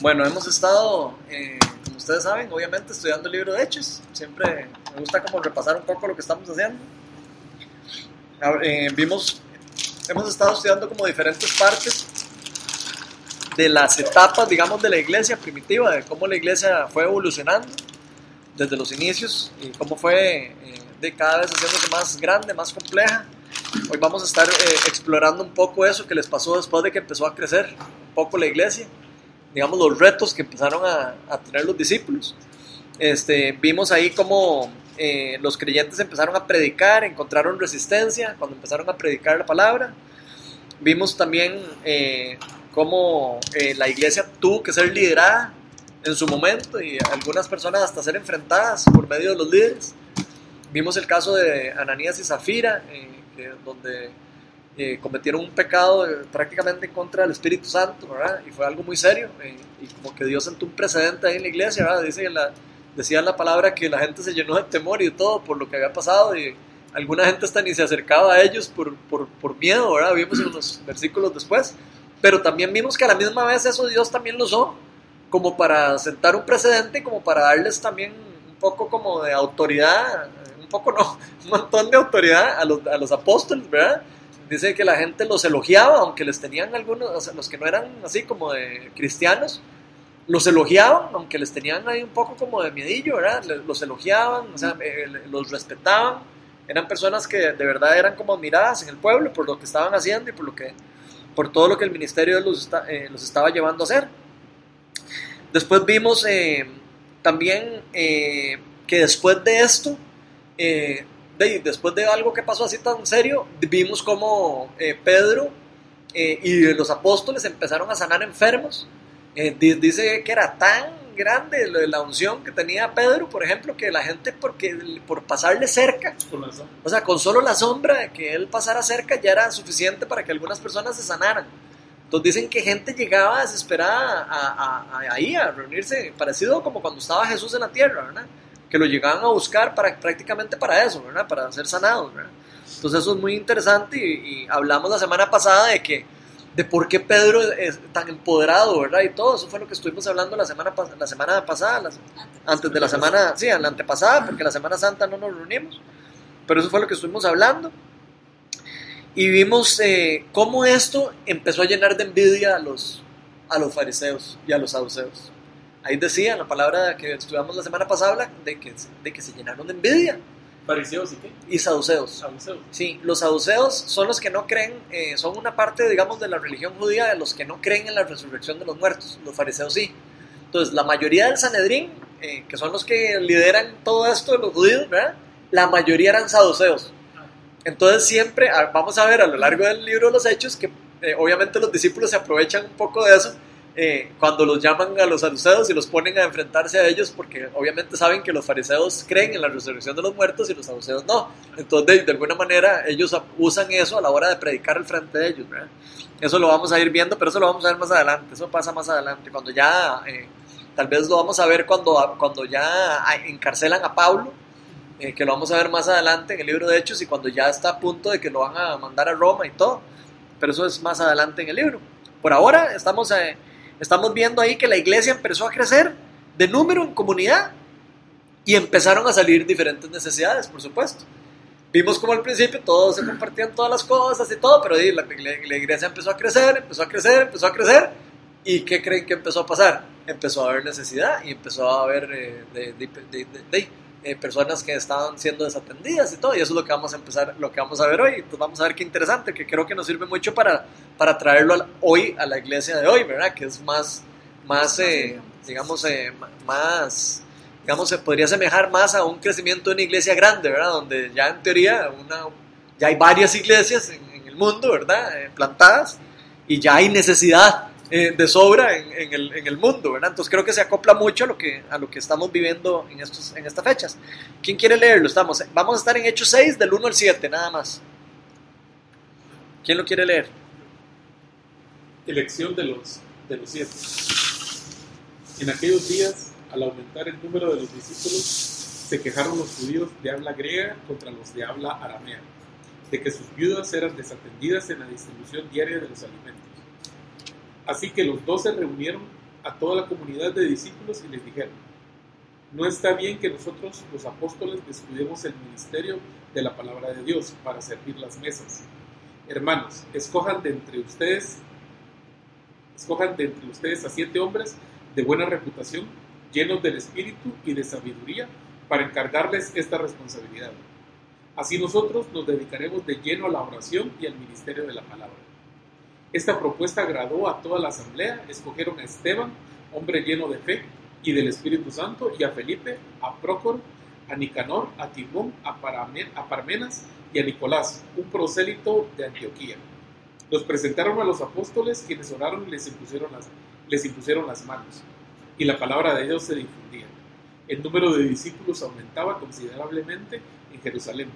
Bueno, hemos estado, eh, como ustedes saben, obviamente estudiando el libro de Hechos. Siempre me gusta como repasar un poco lo que estamos haciendo. Eh, vimos, hemos estado estudiando como diferentes partes de las etapas, digamos, de la iglesia primitiva, de cómo la iglesia fue evolucionando desde los inicios y cómo fue eh, de cada vez haciéndose más grande, más compleja. Hoy vamos a estar eh, explorando un poco eso que les pasó después de que empezó a crecer un poco la iglesia digamos, los retos que empezaron a, a tener los discípulos. Este, vimos ahí cómo eh, los creyentes empezaron a predicar, encontraron resistencia cuando empezaron a predicar la palabra. Vimos también eh, cómo eh, la iglesia tuvo que ser liderada en su momento y algunas personas hasta ser enfrentadas por medio de los líderes. Vimos el caso de Ananías y Zafira, eh, donde eh, cometieron un pecado eh, prácticamente en contra del Espíritu Santo. Y fue algo muy serio. eh, y como que Dios sentó un precedente ahí en la iglesia, ¿verdad? Dice la, palabra que la gente se llenó de temor y de todo por lo que había pasado. Y alguna gente hasta ni se acercaba a ellos por, por, por miedo, ¿verdad? Vimos en unos versículos después. Pero también vimos que a la misma vez eso Dios también lo usó como para sentar un precedente, como para darles también un poco como de autoridad, un poco no, un montón de autoridad a los, a los apóstoles, ¿verdad? Dice que la gente los elogiaba, aunque les tenían algunos, o sea, los que no eran así como de cristianos, los elogiaban, aunque les tenían ahí un poco como de miedillo, ¿verdad? Los elogiaban, o sea, eh, los respetaban, eran personas que de verdad eran como admiradas en el pueblo por lo que estaban haciendo y por, lo que, por todo lo que el ministerio los, está- eh, los estaba llevando a hacer. Después vimos eh, también eh, que después de esto, eh, de- después de algo que pasó así tan serio, vimos como Pedro y los apóstoles empezaron a sanar enfermos. Di- dice que era tan grande la unción que tenía Pedro, por ejemplo, que la gente porque, por pasarle cerca, o sea, con solo la sombra de que él pasara cerca ya era suficiente para que algunas personas se sanaran. Entonces dicen que gente llegaba desesperada a, a- a- ahí a reunirse, parecido como cuando estaba Jesús en la tierra, ¿verdad? Que lo llegaban a buscar para, prácticamente para eso, ¿verdad? Para ser sanados, ¿verdad? Entonces eso es muy interesante y, y hablamos la semana pasada de que de por qué Pedro es tan empoderado, ¿verdad? Y todo eso fue lo que estuvimos hablando la semana, la semana pasada, las- antes de la semana, sí, la antepasada, porque la Semana Santa no nos reunimos, pero eso fue lo que estuvimos hablando. Y vimos eh, cómo esto empezó a llenar de envidia a los, a los fariseos y a los saduceos. Ahí decía la palabra que estudiamos la semana pasada, de que, de que se llenaron de envidia. Fariseos y qué? Y saduceos. Saduceos. Sí, los saduceos son los que no creen, eh, son una parte, digamos, de la religión judía de los que no creen en la resurrección de los muertos. Los fariseos sí. Entonces, la mayoría del Sanedrín, eh, que son los que lideran todo esto de los judíos, ¿verdad? La mayoría eran saduceos. Entonces, siempre, vamos a ver a lo largo del libro de los Hechos que eh, obviamente los discípulos se aprovechan un poco de eso eh, cuando los llaman a los saduceos y los ponen a enfrentarse a ellos porque obviamente saben que los fariseos creen en la resurrección de los muertos y los saduceos no. Entonces, de, alguna manera, ellos usan eso a la hora de predicar al frente de ellos. ¿verdad? Eso lo vamos a ir viendo, pero eso lo vamos a ver más adelante. Eso pasa más adelante, cuando ya, eh, tal vez lo vamos a ver cuando, cuando ya ah, encarcelan a Pablo, eh, que lo vamos a ver más adelante en el libro de Hechos y cuando ya está a punto de que lo van a mandar a Roma y todo. Pero eso es más adelante en el libro. Por ahora estamos, eh, estamos viendo ahí que la iglesia empezó a crecer de número en comunidad y empezaron a salir diferentes necesidades, por supuesto. Vimos como al principio todos se compartían todas las cosas y todo, pero ahí la, la- la iglesia empezó a crecer, empezó a crecer, empezó a crecer. ¿Y qué creen que empezó a pasar? Empezó a haber necesidad y empezó a haber eh, de, de- de- eh, personas que estaban siendo desatendidas y todo. Y eso es lo que vamos a empezar, lo que vamos a ver hoy. Entonces vamos a ver qué interesante, que creo que nos sirve mucho para, para traerlo al- hoy a la iglesia de hoy, ¿verdad? Que es más, más eh, digamos, eh, más digamos, se podría asemejar más a un crecimiento de una iglesia grande, ¿verdad? Donde ya en teoría una, ya hay varias iglesias en, en el mundo, ¿verdad? Eh, plantadas y ya hay necesidad eh, de sobra en, el, en el mundo, ¿verdad? Entonces creo que se acopla mucho a lo que, a lo que estamos viviendo en, estos, en estas fechas. ¿Quién quiere leerlo? Estamos, vamos a estar en Hechos 6 del 1 al 7, nada más. ¿Quién lo quiere leer? Elección de los, de los siete. En aquellos días, al aumentar el número de los discípulos, se quejaron los judíos de habla griega contra los de habla aramea, de que sus viudas eran desatendidas en la distribución diaria de los alimentos. Así que los doce reunieron a toda la comunidad de discípulos y les dijeron, no está bien que nosotros los apóstoles descuidemos el ministerio de la palabra de Dios para servir las mesas. Hermanos, escojan de entre ustedes, escojan de entre ustedes a siete hombres de buena reputación, llenos del espíritu y de sabiduría, para encargarles esta responsabilidad. Así nosotros nos dedicaremos de lleno a la oración y al ministerio de la palabra. Esta propuesta agradó a toda la asamblea, escogieron a Esteban, hombre lleno de fe y del Espíritu Santo, y a Felipe, a Prócoro, a Nicanor, a Timón, a, Parmenas y a Nicolás, un prosélito de Antioquía. Los presentaron a los apóstoles, quienes oraron y les impusieron las, les impusieron las manos, y la palabra de Dios se difundía. El número de discípulos aumentaba considerablemente en Jerusalén,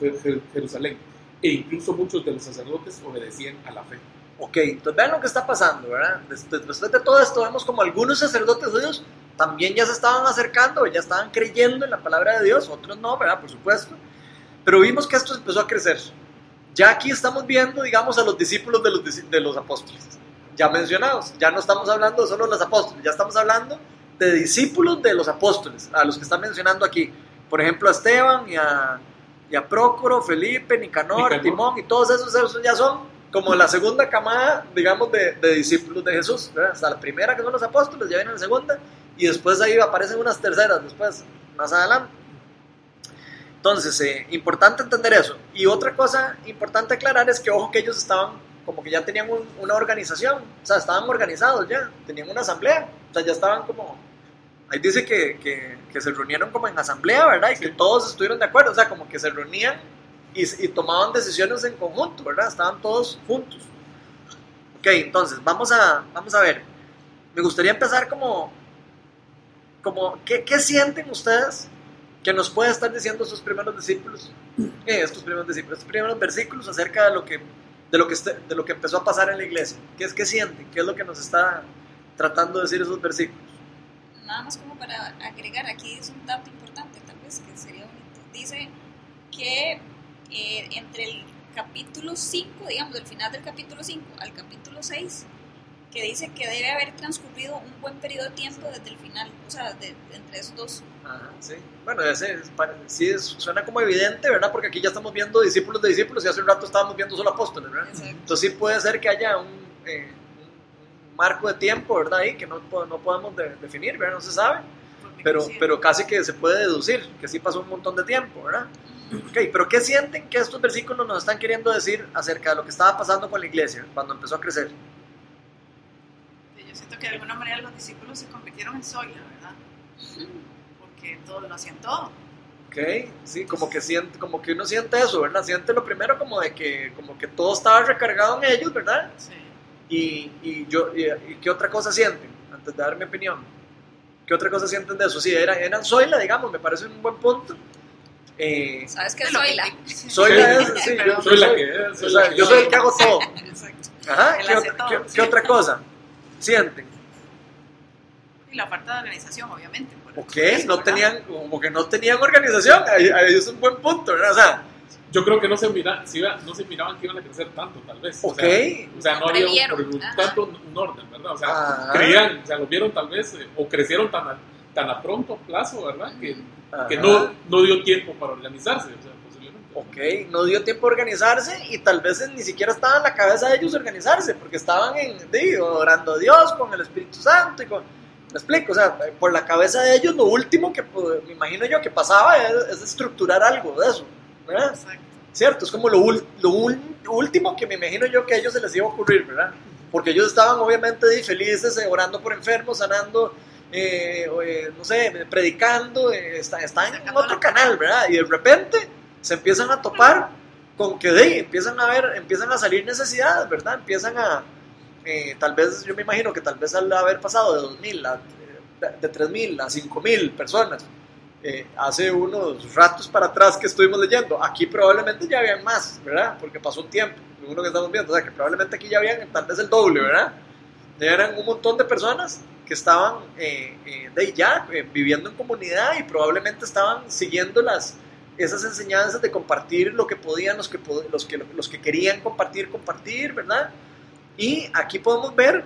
Jer- Jerusalén, e incluso muchos de los sacerdotes obedecían a la fe. Ok, entonces vean lo que está pasando, ¿verdad? Des- des- Después de todo esto, vemos como algunos sacerdotes judíos también ya se estaban acercando, ya estaban creyendo en la palabra de Dios, otros no, ¿verdad? Por supuesto. Pero vimos que esto empezó a crecer. Ya aquí estamos viendo, digamos, a los discípulos de los, de los apóstoles, ya mencionados. Ya no estamos hablando solo de los apóstoles, ya estamos hablando de discípulos de los apóstoles, a los que están mencionando aquí. Por ejemplo, a Esteban y a, y a Prócoro, Felipe, Nicanor, Nicanor. Timón y todos esos, esos ya son como la segunda camada, digamos, de, de discípulos de Jesús. ¿verdad? Hasta la primera que son los apóstoles, ya viene la segunda, y después ahí aparecen unas terceras, después, más adelante. Entonces, eh, importante entender eso. Y otra cosa importante aclarar es que, ojo, que ellos estaban como que ya tenían un- una organización, o sea, estaban organizados ya, tenían una asamblea, o sea, ya estaban como, ahí dice que, que, que se reunieron como en asamblea, ¿verdad? Y que todos estuvieron de acuerdo, o sea, como que se reunían y, y tomaban decisiones en conjunto, ¿verdad? Estaban todos juntos. Ok, entonces, vamos a, vamos a ver. Me gustaría empezar como, como ¿qué, qué sienten ustedes que nos puede estar diciendo sus primeros discípulos? Eh, estos primeros discípulos, estos primeros versículos acerca de lo que, de lo que, este- de lo que empezó a pasar en la iglesia. ¿Qué es que sienten? ¿Qué es lo que nos está tratando de decir esos versículos? Nada más como para agregar, aquí es un dato importante, tal vez que sería bonito. Dice que eh, entre el capítulo 5, digamos, del final del capítulo 5 al capítulo 6, que dice que debe haber transcurrido un buen periodo de tiempo desde el final, o sea, de, de entre esos dos. Ajá, sí. Bueno, ese sí suena como evidente, ¿verdad? Porque aquí ya estamos viendo discípulos de discípulos y hace un rato estábamos viendo solo apóstoles, ¿verdad? Exacto. Entonces sí puede ser que haya un, eh, un- marco de tiempo, ¿verdad? Ahí que no, no podemos de- definir, ¿verdad? No se sabe, pero, pero casi que se puede deducir que sí pasó un montón de tiempo, ¿verdad? Ok, pero ¿qué sienten que estos versículos nos están queriendo decir acerca de lo que estaba pasando con la iglesia cuando empezó a crecer? Yo siento que de alguna manera los discípulos se convirtieron en soya, ¿verdad? Porque todos lo hacían todo. Ok, sí, como que siente, como que uno siente eso, ¿verdad? Siente lo primero como de que, como que todo estaba recargado en ellos, ¿verdad? Sí. Y, y yo, y, y qué otra cosa sienten, antes de dar mi opinión. ¿Qué otra cosa sienten de eso? Sí, eran, eran Zoila, digamos, me parece un buen punto. Eh, ¿Sabes que- sí. Zoila Sí. es, sí, yo. Soy la soy- que es, soy la yo soy el que hago todo. Exacto. Ajá, ¿qué, otra- todo, qué- sí. qué otra cosa sienten? Y la falta de organización, obviamente. por Ok, no ¿verdad? tenían, como que no tenían organización, ahí, ahí es un buen punto, ¿verdad? O sea, Yo creo que no se, mira, si iba- no se miraban que iban a crecer tanto, tal vez. O ok, sea, o sea, no No había un, ajá. tanto un orden, ¿verdad? O sea, Ajá. creían, o sea, lo vieron tal vez, eh, o crecieron tan tan a pronto plazo, ¿verdad? Que, que no, no dio tiempo para organizarse, o sea, posiblemente. Ok, no dio tiempo a organizarse y tal vez ni siquiera estaba en la cabeza de ellos organizarse, porque estaban en, digo, orando a Dios con el Espíritu Santo y con... Me explico, o sea, por la cabeza de ellos lo último que pues, me imagino yo que pasaba es, es estructurar algo de eso, ¿verdad? Exacto. ¿Cierto? Es como lo, ul- lo ul- último que me imagino yo que a ellos se les iba a ocurrir, ¿verdad? Porque ellos estaban obviamente felices, eh, orando por enfermos, sanando, eh, eh, no sé, predicando, eh, está- están en otro canal, ¿verdad? Y de repente se empiezan a topar con que de empiezan a ver, empiezan a salir necesidades, ¿verdad? Empiezan a, eh, tal vez, yo me imagino que tal vez al haber pasado de 2.000 a, de 3.000 a 5.000 personas, eh, hace unos ratos para atrás que estuvimos leyendo. Aquí probablemente ya habían más, ¿verdad? Porque pasó un tiempo, lo que estamos viendo. O sea, que probablemente aquí ya habían tal vez el doble, ¿verdad? Eran un montón de personas que estaban eh, eh, de ya eh, viviendo en comunidad y probablemente estaban siguiendo las, esas enseñanzas de compartir lo que podían, los que, los que, los que querían compartir, compartir, ¿verdad? Y aquí podemos ver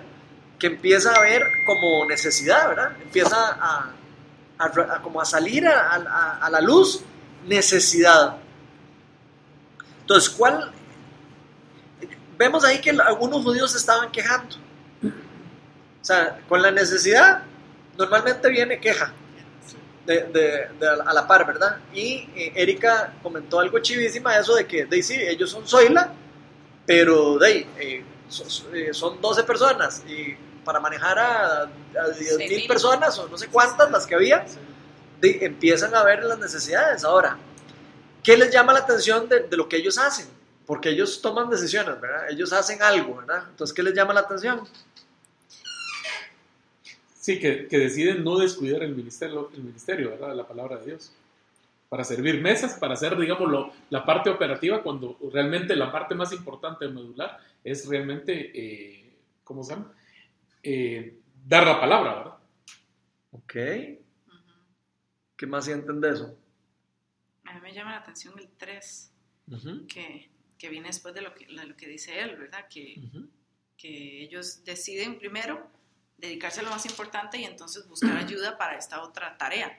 que empieza a haber como necesidad, ¿verdad? Empieza a, como a salir a, la luz necesidad. Entonces, ¿cuál? Vemos ahí que algunos judíos estaban quejando. O sea, con la necesidad normalmente viene queja de, de- de a la- par, ¿verdad? Y eh, Erika comentó algo chivísima, eso de que, de, sí, ellos son Zoila, pero de, eh, so- so- eh, son 12 personas y para manejar a, a 10 mil 6.000. personas o no sé cuántas las que había, de- empiezan a ver las necesidades. Ahora, ¿qué les llama la atención de, de lo que ellos hacen? Porque ellos toman decisiones, ¿verdad? Ellos hacen algo, ¿verdad? Entonces, ¿qué les llama la atención? Sí, que, que deciden no descuidar el ministerio, el ministerio, ¿verdad? De la palabra de Dios. Para servir mesas, para hacer, digamos, lo- la parte operativa, cuando realmente la parte más importante de medular es realmente, eh, ¿cómo se llama? Eh, dar la palabra, ¿verdad? Ok. ¿Qué más sienten de eso? A mí me llama la atención el 3, Ujú, que, que viene después de lo que, de lo que dice él, ¿verdad? Que, ujú. que ellos deciden primero dedicarse a lo más importante y entonces buscar ayuda para esta otra tarea.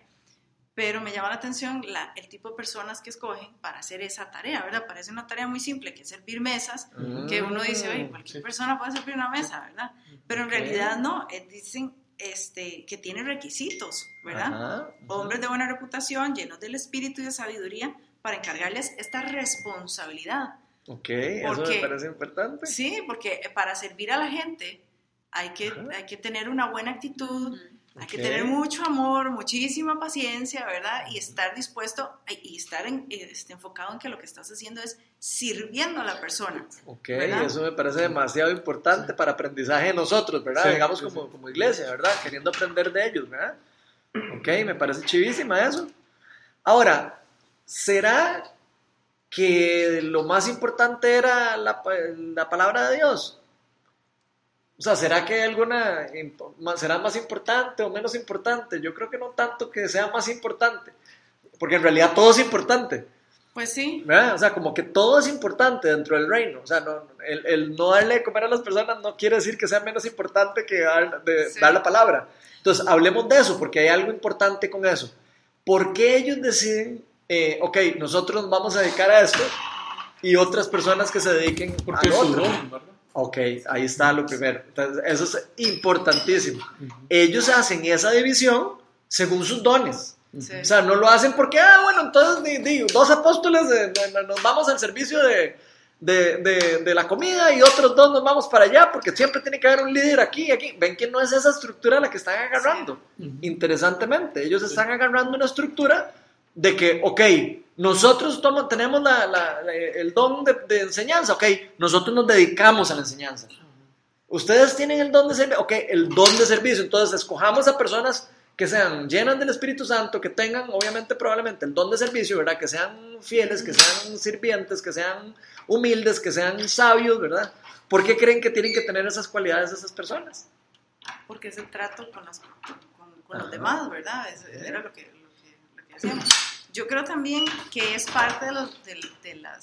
Pero me llama la atención la- el tipo de personas que escogen para hacer esa tarea, ¿verdad? Parece una tarea muy simple, que es servir mesas, que uno dice, oye, cualquier sí. persona puede servir una mesa, ¿verdad? Pero en realidad no, eh, dicen este, que tiene requisitos, ¿verdad? Ajá. Hombres de buena reputación, llenos del espíritu y de sabiduría, para encargarles esta responsabilidad. Ok, eso me Porque- parece importante. Sí, porque para servir a la gente hay que, Ajá. hay que tener una buena actitud, hay que Ok. tener mucho amor, muchísima paciencia, ¿verdad? Y estar dispuesto y estar en- este, enfocado en que lo que estás haciendo es sirviendo a la persona. Ok, ¿Verdad? eso me parece demasiado importante para aprendizaje de nosotros, ¿verdad? Sí, Digamos sí, como, sí. como iglesia, ¿verdad? Queriendo aprender de ellos, ¿verdad? Ok, me parece chivísima eso. Ahora, ¿será que lo más importante era la, la palabra de Dios? O sea, ¿será que hay alguna será más importante o menos importante? Yo creo que no tanto que sea más importante, porque en realidad todo es importante. Pues sí, ¿verdad? O sea, como que todo es importante dentro del reino. O sea, no, el, el no darle de comer a las personas no quiere decir que sea menos importante que dar, de- Sí. dar la palabra. Entonces, hablemos de eso, porque hay algo importante con eso. ¿Por qué ellos deciden, eh, ok, nosotros nos vamos a dedicar a esto y otras personas que se dediquen Porque es su otro? don, ¿verdad? Ok, ahí está lo primero. Entonces, eso es importantísimo. Ellos hacen esa división según sus dones. Sí. O sea, no lo hacen porque, ah, bueno, entonces di- di, dos apóstoles de- de- nos vamos al servicio de, de, la comida y otros dos nos vamos para allá porque siempre tiene que haber un líder aquí y aquí. Ven que no es esa estructura la que están agarrando. Interesantemente, ellos están agarrando una estructura de que, ok, nosotros tenemos la- la- la- el don de, de enseñanza, ok, nosotros nos dedicamos a la enseñanza. Ustedes tienen el don de servicio, ok, el don de servicio, entonces escojamos a personas que sean llenas del Espíritu Santo, que tengan obviamente probablemente el don de servicio, ¿verdad? Que sean fieles, que sean sirvientes, que sean humildes, que sean sabios, ¿verdad? ¿Por qué creen que tienen que tener esas cualidades esas personas? porque es el trato con, las- con, con los demás, ¿verdad? Es- era lo que, lo, que, lo que decíamos. Yo creo también que es parte de, los, de, de las,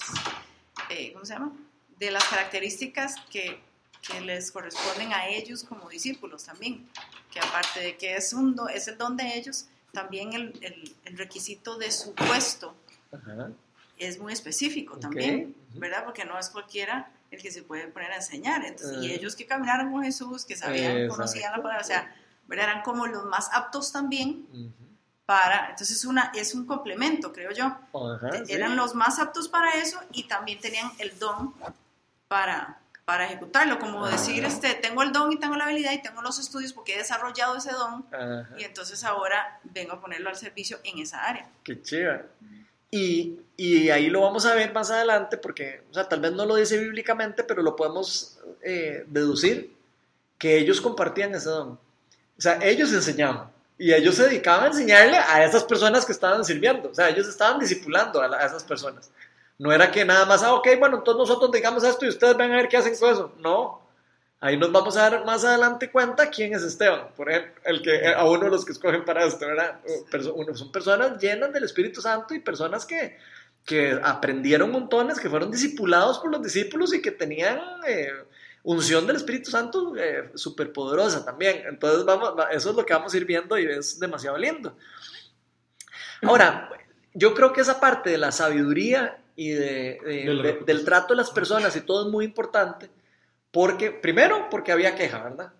eh, ¿cómo se llama? De las características que, que les corresponden a ellos como discípulos también, que aparte de que es, un es el don de ellos, también el, el- el requisito de su puesto Ajá. es muy específico Ok. también. ¿verdad? Porque no es cualquiera el que se puede poner a enseñar. Entonces, y Eh. ellos que caminaron con Jesús, que sabían, Exacto. conocían la palabra, o sea, ¿verdad? eran como los más aptos también. Para, entonces es, una, es un complemento, creo yo. Ajá, sí. Eran los más aptos para eso y también tenían el don para, para ejecutarlo, como Ajá. decir, este, tengo el don y tengo la habilidad y tengo los estudios porque he desarrollado ese don Ajá. y entonces ahora vengo a ponerlo al servicio en esa área. Qué chiva. Y, y ahí lo vamos a ver más adelante porque, o sea, tal vez no lo dice bíblicamente, pero lo podemos eh, deducir que ellos compartían ese don. O sea, ellos enseñaban y ellos se dedicaban a enseñarle a esas personas que estaban sirviendo. O sea, ellos estaban discipulando a, la- a esas personas. No era que nada más, ah, ok, bueno, entonces nosotros digamos esto y ustedes van a ver qué hacen con eso. No. Ahí nos vamos a dar más adelante cuenta quién es Esteban, por ejemplo, el que, a uno de los que escogen para esto, ¿verdad? Uno- son personas llenas del Espíritu Santo y personas que, que aprendieron montones, que fueron discipulados por los discípulos y que tenían eh, unción del Espíritu Santo eh, súper poderosa también. Entonces, vamos, va- eso es lo que vamos a ir viendo y es demasiado lindo. Ahora, yo creo que esa parte de la sabiduría y de- de- De la de- reputación. del trato de las personas y todo es muy importante, porque, primero, porque había queja, ¿verdad?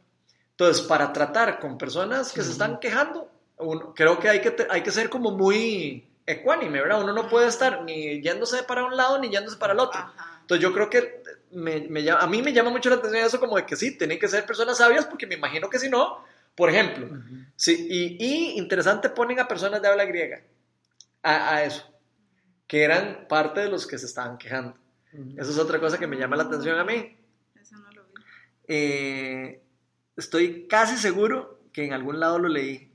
Entonces, para tratar con personas que se están quejando, uno- creo que hay que, te- hay que ser como muy ecuánime, ¿verdad? Uno no puede estar ni yéndose para un lado ni yéndose para el otro. Entonces yo creo que me, me llama- a mí me llama mucho la atención eso como de que sí, tienen que ser personas sabias porque me imagino que si no, por ejemplo, sí, y, y interesante ponen a personas de habla griega a, a eso, que eran parte de los que se estaban quejando. Eso es otra cosa que me llama la atención a mí. Eso no lo vi. Eh, estoy casi seguro que en algún lado lo leí.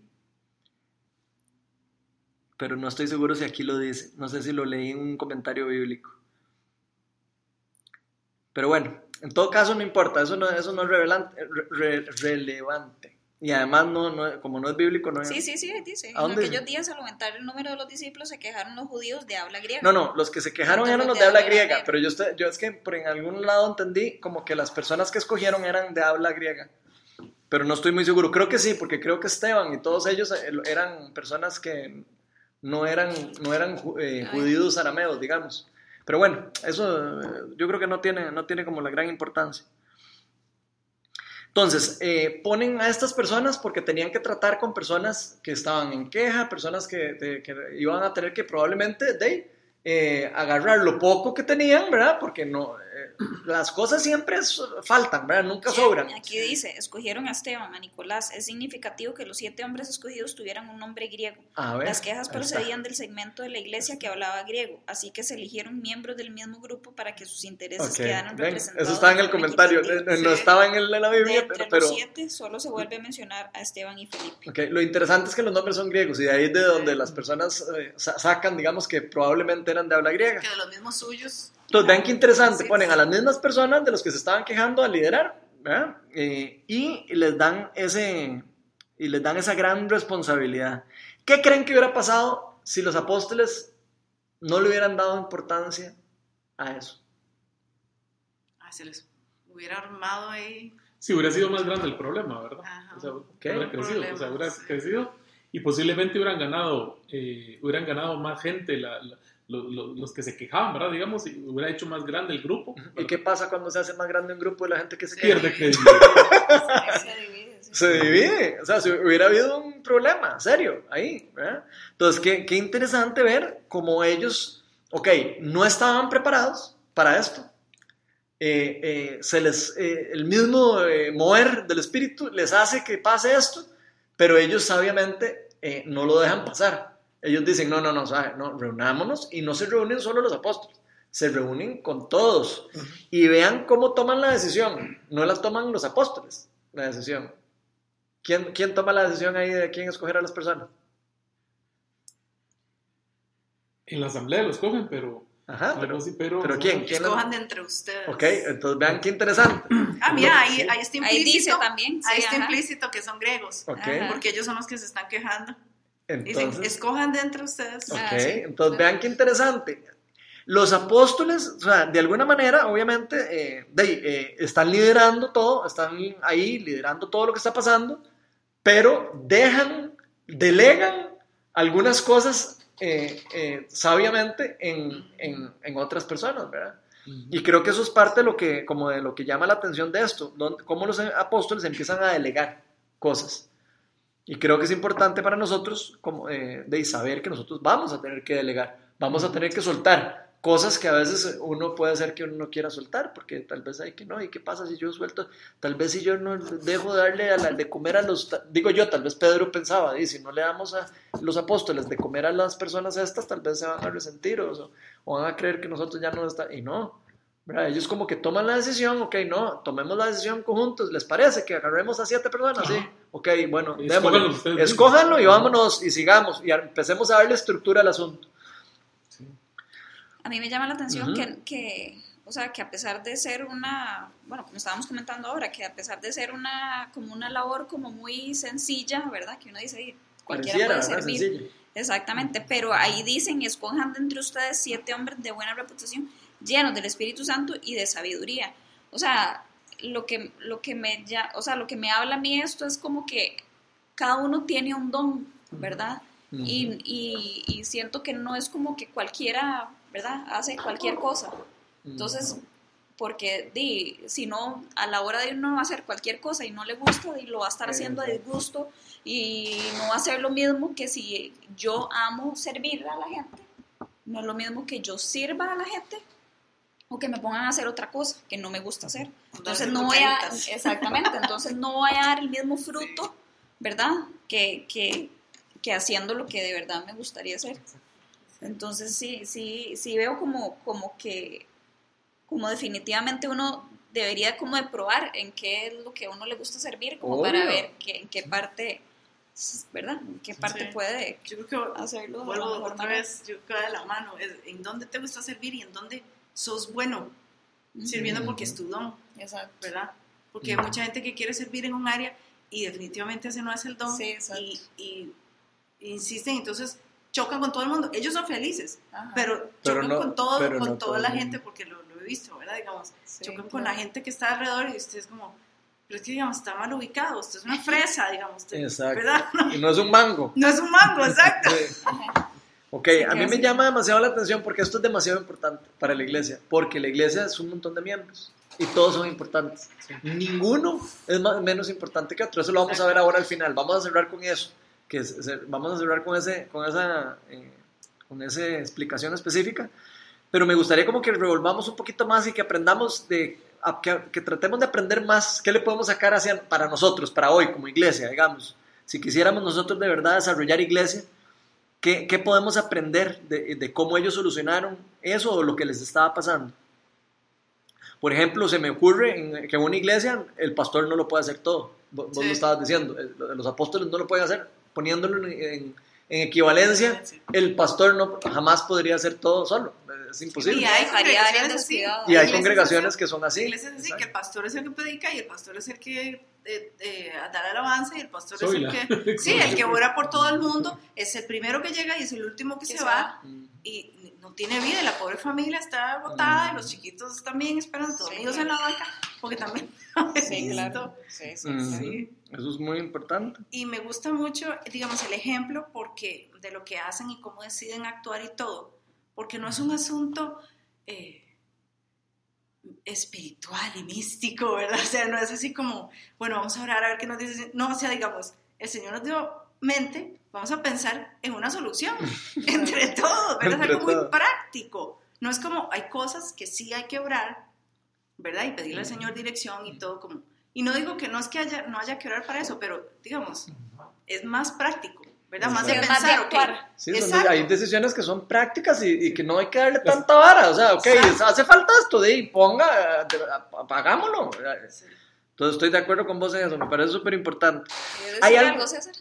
Pero no estoy seguro si aquí lo dice. No sé si lo leí en un comentario bíblico. Pero bueno, en todo caso no importa. Eso no, eso no es revelante- re- re- relevante. Y además, no, no- como no es bíblico, no es... Sí, sí, sí, dice. ¿A En aquellos días, al aumentar el número de los discípulos, se quejaron los judíos de habla griega. No, no, los que se quejaron eran los de de habla griega, griega. pero yo, estoy- yo es que por en algún lado entendí como que las personas que escogieron eran de habla griega, pero no estoy muy seguro. Creo que sí, porque creo que Esteban y todos ellos eh, eran personas que no eran, no eran eh, judíos arameos, digamos. Pero bueno, eso eh, yo creo que no tiene, no tiene como la gran importancia. Entonces, eh, ponen a estas personas porque tenían que tratar con personas que estaban en queja, personas que, que iban a tener que probablemente eh, agarrar lo poco que tenían, ¿verdad? Porque no, las cosas siempre faltan, ¿verdad? Nunca Sí, sobran. Aquí dice, escogieron a Esteban, a Nicolás. Es significativo que los siete hombres escogidos tuvieran un nombre griego. A ver, Las quejas procedían del segmento de la iglesia que hablaba griego, así que se eligieron miembros del mismo grupo para que sus intereses Ok, quedaran ven, representados. eso está en de el comentario, equitativa. eh, no Sí. estaba en, el- en la De Biblia, entre pero... pero los siete, solo se vuelve a mencionar a Esteban y Felipe. Ok, Lo interesante es que los nombres son griegos y de ahí es de donde las personas eh, sa- sacan, digamos, que probablemente eran de habla griega. Que de los mismos suyos. Entonces, vean qué interesante, ponen a las mismas personas de los que se estaban quejando a liderar, ¿verdad? Eh, y les dan ese y les dan esa gran responsabilidad. ¿Qué creen que hubiera pasado si los apóstoles no le hubieran dado importancia a eso? Ay, se les hubiera armado ahí. Sí, hubiera sido más grande el problema, ¿verdad? Ajá. O sea, hubiera crecido, o sea, hubiera sí. crecido y posiblemente hubieran ganado, eh, hubieran ganado más gente, la- la- lo- lo- los que se quejaban, ¿verdad? Digamos, y hubiera hecho más grande el grupo. ¿Y qué pasa cuando se hace más grande un grupo de la gente que se queja? Pierde credibilidad. Se divide, sí. se divide. O sea, si hubiera habido un problema serio ahí. ¿verdad? Entonces, qué, qué interesante ver cómo ellos, ok, no estaban preparados para esto. Eh, eh, se les, eh, el mismo eh, mover del espíritu les hace que pase esto, pero ellos sabiamente eh, no lo dejan pasar. Ellos dicen, no, no, no, ¿sabe? no, reunámonos y no se reúnen solo los apóstoles, se reúnen con todos y vean cómo toman la decisión. No la toman los apóstoles, la decisión. ¿Quién, quién toma la decisión ahí de quién escoger a las personas? En la asamblea los cogen, pero... Ajá, pero, así, pero, ¿pero quién? ¿Quién Escojan de entre ustedes. Ok, entonces vean qué interesante. Ah, mira, ahí, ahí está Ahí dice implícito. también. sí, ahí está ajá. implícito que son griegos. Ok, Ajá. Porque ellos son los que se están quejando. Dicen, entonces, escojan de entre ustedes. ok, Ah, sí. entonces vean qué interesante. Los apóstoles, o sea, de alguna manera, obviamente, eh, de eh, están liderando todo, están ahí liderando todo lo que está pasando, pero dejan, delegan algunas cosas eh, eh, sabiamente en, en- en otras personas, ¿verdad? Y creo que eso es parte de lo que, como de lo que llama la atención de esto, donde, cómo los apóstoles empiezan a delegar cosas. Y creo que es importante para nosotros como, eh, de saber que nosotros vamos a tener que delegar, vamos a tener que soltar cosas que a veces uno puede ser que uno no quiera soltar, porque tal vez hay que no, ¿y qué pasa si yo suelto? Tal vez si yo no dejo de darle a la- de comer a los, digo yo, tal vez Pedro pensaba, y si no le damos a los apóstoles de comer a las personas estas, tal vez se van a resentir o, o van a creer que nosotros ya no está, y no, ¿verdad? Ellos como que toman la decisión, ok, no, tomemos la decisión conjuntos, ¿les parece que agarremos a siete personas? Sí, ok, bueno, démosle. escójanlo y vámonos y sigamos y empecemos a darle estructura al asunto. A mí me llama la atención Ujú. que, que o sea, que a pesar de ser una, bueno, como estábamos comentando ahora, que a pesar de ser una, como una labor como muy sencilla, ¿verdad? Que uno dice, "Ay, cualquiera Pareciera, puede servir. Exactamente, pero ahí dicen, escojan de entre ustedes siete hombres de buena reputación, llenos del Espíritu Santo y de sabiduría. O sea, lo que, lo que me ya, o sea, lo que me habla a mí esto es como que cada uno tiene un don, ¿verdad? y, y, y siento que no es como que cualquiera, ¿verdad? Hace cualquier cosa. Entonces, porque di, si no, a la hora de uno hacer cualquier cosa y no le gusta, y lo va a estar haciendo a disgusto y no va a ser lo mismo que si yo amo servir a la gente, no es lo mismo que yo sirva a la gente o que me pongan a hacer otra cosa que no me gusta hacer. Entonces no voy a, exactamente, entonces no voy a dar el mismo fruto, ¿verdad? Que, que, que haciendo lo que de verdad me gustaría hacer. Entonces sí, sí, sí veo como, como que, como definitivamente uno debería como de probar en qué es lo que a uno le gusta servir, como para Obvio. ver que, en qué parte, ¿verdad? En qué parte Sí. puede Yo creo que hacerlo vuelvo otra manera. vez, yo creo que de la mano, en dónde te gusta servir y en dónde sos bueno sirviendo porque es tu don, Exacto. ¿verdad? Porque hay mucha gente que quiere servir en un área y definitivamente ese no es el don Sí, exacto. y, y insisten, entonces chocan con todo el mundo. Ellos son felices, Ajá. pero Pero chocan no- con todo, pero con no toda la gente porque lo, lo he visto, ¿verdad? Digamos, Sí, chocan con claro. la gente que está alrededor y usted es como, pero es que digamos, está mal ubicado, usted es una fresa, digamos, usted- Exacto. ¿verdad? Y no es un mango. No es un mango, exacto. Ok, Sí, a mí me llama demasiado la atención porque esto es demasiado importante para la iglesia, porque la iglesia es un montón de miembros y todos son importantes. Ninguno es más, menos importante que otro. Eso lo vamos a ver ahora al final. Vamos a cerrar con eso, que es- es- vamos a cerrar con ese, con esa, eh, con esa explicación específica. Pero me gustaría como que revolvamos un poquito más y que aprendamos de, a- que, que tratemos de aprender más. ¿Qué le podemos sacar hacia, para nosotros, para hoy como iglesia, digamos? Si quisiéramos nosotros de verdad desarrollar iglesia, ¿Qué, qué podemos aprender de, de cómo ellos solucionaron eso o lo que les estaba pasando? Por ejemplo, se me ocurre que en una iglesia el pastor no lo puede hacer todo. Vos, vos Sí. lo estabas diciendo, los apóstoles no lo pueden hacer. Poniéndolo en, en- en equivalencia, el pastor no jamás podría hacer todo solo. Es imposible. Y hay. Y hay congregaciones así. que son así. Iglesias así, que el pastor es el que predica y el pastor es el que eh, eh, da la alabanza y el pastor Soy es la- el que... Sí, el que ora por todo el mundo, es el primero que llega y es el último que, Que se, se va, va. y no tiene vida y la pobre familia está agotada y los chiquitos también esperan dormidos Sí. en la banca porque también... Sí, claro. Sí, sí, Ujú. sí. Eso es muy importante. Y me gusta mucho, digamos, el ejemplo porque de lo que hacen y cómo deciden actuar y todo, porque no es un asunto eh, espiritual y místico, ¿verdad? O sea, no es así como, bueno, vamos a orar a ver qué nos dice. No, o sea, digamos, el Señor nos dio mente, vamos a pensar en una solución entre todos, ¿verdad? Entre es algo muy práctico. No es como, hay cosas que sí hay que orar, ¿verdad? Y pedirle al Señor dirección y todo como... Y no digo que no es que haya, no haya que orar para eso, pero digamos, es más práctico, ¿verdad? Más de Sí, es más de pensar, actuar. Sí, son de- Exacto. hay decisiones que son prácticas y, y que no hay que darle tanta vara. O sea, ok, Exacto. hace falta esto de ahí, ponga. Sí. Entonces estoy de acuerdo con vos en eso, me parece súper importante. ¿Quieres Hay algo- algo, César?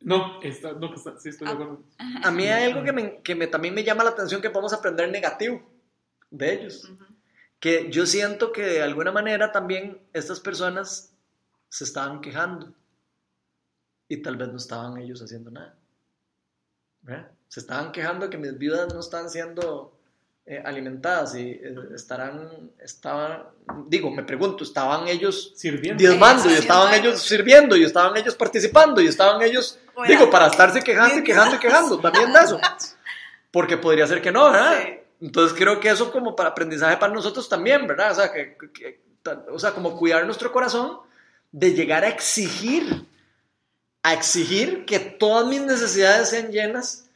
No, está, no, está, sí estoy de acuerdo. A mí hay algo que, me, que me, también me llama la atención que podemos aprender negativo de ellos. Ujú. Que yo siento que de alguna manera también estas personas se estaban quejando y tal vez no estaban ellos haciendo nada. ¿Verdad? Se estaban quejando de que mis viudas no están siendo eh, alimentadas y eh, estarán, estaban, digo, me pregunto, ¿estaban ellos Sirviendo. diezmando y estaban ellos sirviendo y estaban ellos participando y estaban ellos, Bueno, digo, para estarse quejando y quejando y quejando también de eso? Porque podría ser que no, ¿verdad? Sí. Entonces creo que eso como para aprendizaje para nosotros también, ¿verdad? O sea, que, que- ta- o sea, como cuidar nuestro corazón de llegar a exigir, a exigir que todas mis necesidades sean llenas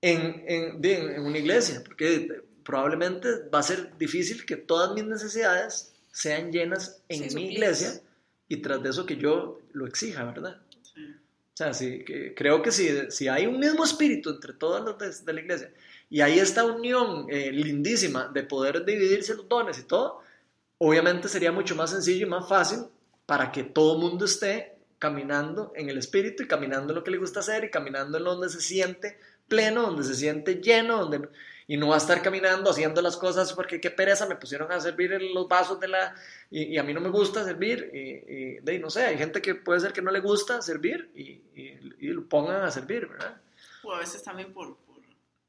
en, en, en una iglesia, porque probablemente va a ser difícil que todas mis necesidades sean llenas en Sí, mi iglesia y tras de eso que yo lo exija, ¿verdad? Sí. O sea, sí, que, creo que si, si hay un mismo espíritu entre todos los de, de la iglesia y hay esta unión eh, lindísima de poder dividirse los dones y todo, obviamente sería mucho más sencillo y más fácil para que todo el mundo esté caminando en el espíritu y caminando lo que le gusta hacer y caminando en donde se siente pleno, donde se siente lleno, donde... y no va a estar caminando haciendo las cosas porque qué pereza, me pusieron a servir los vasos de la... Y, a mí no me gusta servir, y, de no sé, hay gente que puede ser que no le gusta servir y, y, y lo pongan a servir, ¿verdad? O a veces también por,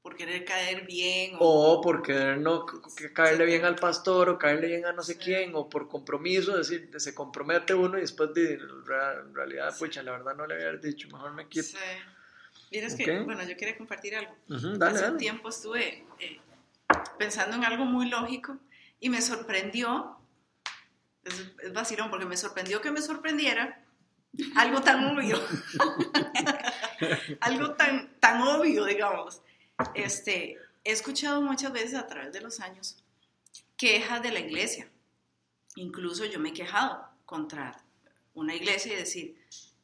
por, querer caer bien. O, O por querer no caerle bien al pastor o caerle bien a no sé Sí. quién, o por compromiso, es decir, se compromete uno y después de, en realidad, Sí. pucha, la verdad no le había dicho, mejor me quito. Sí. Vieras que, Ok. bueno, yo quería compartir algo. Ujú, dale, Hace un dale. tiempo estuve eh, pensando en algo muy lógico y me sorprendió, es, es vacilón, porque me sorprendió que me sorprendiera algo tan obvio, algo tan, tan obvio, digamos. Este, he escuchado muchas veces a través de los años quejas de la iglesia. Incluso yo me he quejado contra una iglesia y decir,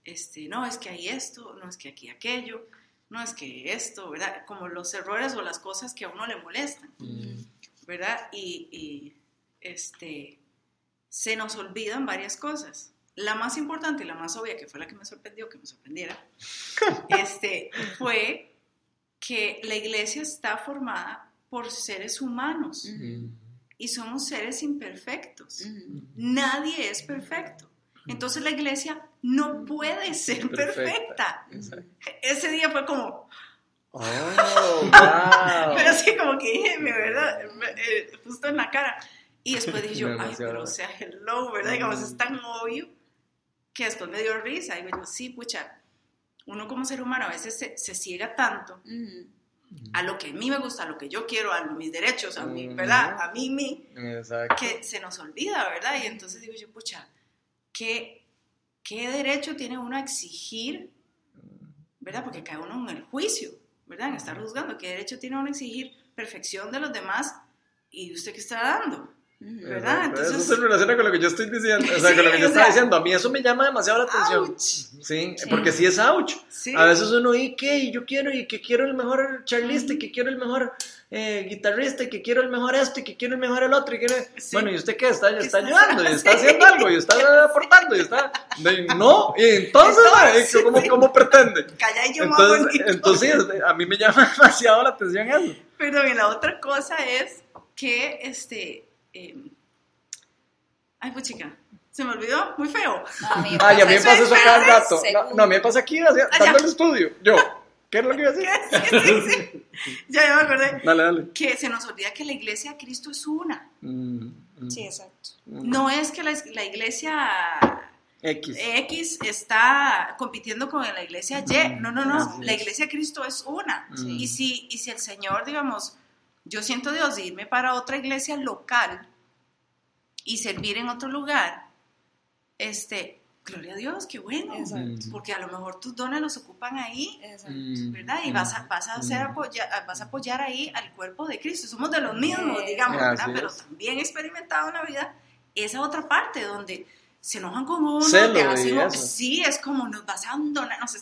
este, no, es que hay esto, no es que aquí aquello, no es que esto, ¿verdad? Como los errores o las cosas que a uno le molestan, ¿verdad? Y, y, este, se nos olvidan varias cosas. La más importante y la más obvia, que fue la que me sorprendió, que me sorprendiera, este, fue que la iglesia está formada por seres humanos Mm. y somos seres imperfectos. Ujú. Nadie es perfecto. Entonces la iglesia no puede ser Perfecta. perfecta. Ese día fue como, Oh, wow. pero así como que dije, verdad, eh, justo en la cara. Y después dije yo, ay, pero o sea, hello, ¿verdad? Digamos, es tan obvio que después me dio risa. Digo yo, sí, pucha, uno como ser humano a veces se, se ciega tanto a lo que a mí me gusta, a lo que yo quiero, a mis derechos, a mí. ¿verdad? A mí, mí, Exacto. que se nos olvida, ¿verdad? Y entonces digo yo, pucha, ¿qué, qué derecho tiene uno a exigir, ¿verdad? Porque cae uno en el juicio, ¿verdad? En estar juzgando, ¿qué derecho tiene uno a exigir perfección de los demás y usted qué está dando? ¿Verdad? Entonces- eso se relaciona con lo que yo estoy diciendo, o sea, Sí, con lo que yo estaba sea- diciendo. A mí eso me llama demasiado la atención. ¡Auch! Sí, porque sí es ouch. Sí. A veces uno, ¿y qué? Y yo quiero, y que quiero el mejor charlista, y que quiero el mejor eh, guitarrista, y que quiero el mejor esto, y que quiero el mejor el otro. Y quiero... Sí. Bueno, ¿y usted qué? Está, ¿Qué está ayudando, y está haciendo? algo, y está aportando, y está... No, y entonces, Entonces, mae, ¿cómo. ¿cómo pretende? Calla y yo Entonces, entonces, a mí me llama demasiado la atención eso. Pero y la otra cosa es que, este, eh, ay, pues chica, se me olvidó, muy feo. A mí me Ay, a mí me pasa eso cada rato. No, a mí me pasa aquí, Ah, dando el estudio. Yo, ¿qué es lo que iba a decir? Sí, sí, sí. Ya, ya me acordé. Dale, dale. Que se nos olvida que la iglesia de Cristo es una. Mm, mm, Sí, exacto. mm. No es que la, la iglesia X. X está compitiendo con la iglesia Y. No, no, no. La es. iglesia de Cristo es una. Y si, y si el Señor, digamos, yo siento Dios de irme para otra iglesia local y servir en otro lugar, este, gloria a Dios, qué bueno. Exacto. Porque a lo mejor tus dones los ocupan ahí, Exacto. ¿verdad? Y mm, vas a, vas a, hacer mm. apoya- vas a apoyar ahí al cuerpo de Cristo. Somos de los mismos, Sí. digamos, ¿verdad? Pero también he experimentado en la vida esa otra parte donde se enojan con uno, Celo te hacen- sí, es como nos vas a abandonar, nos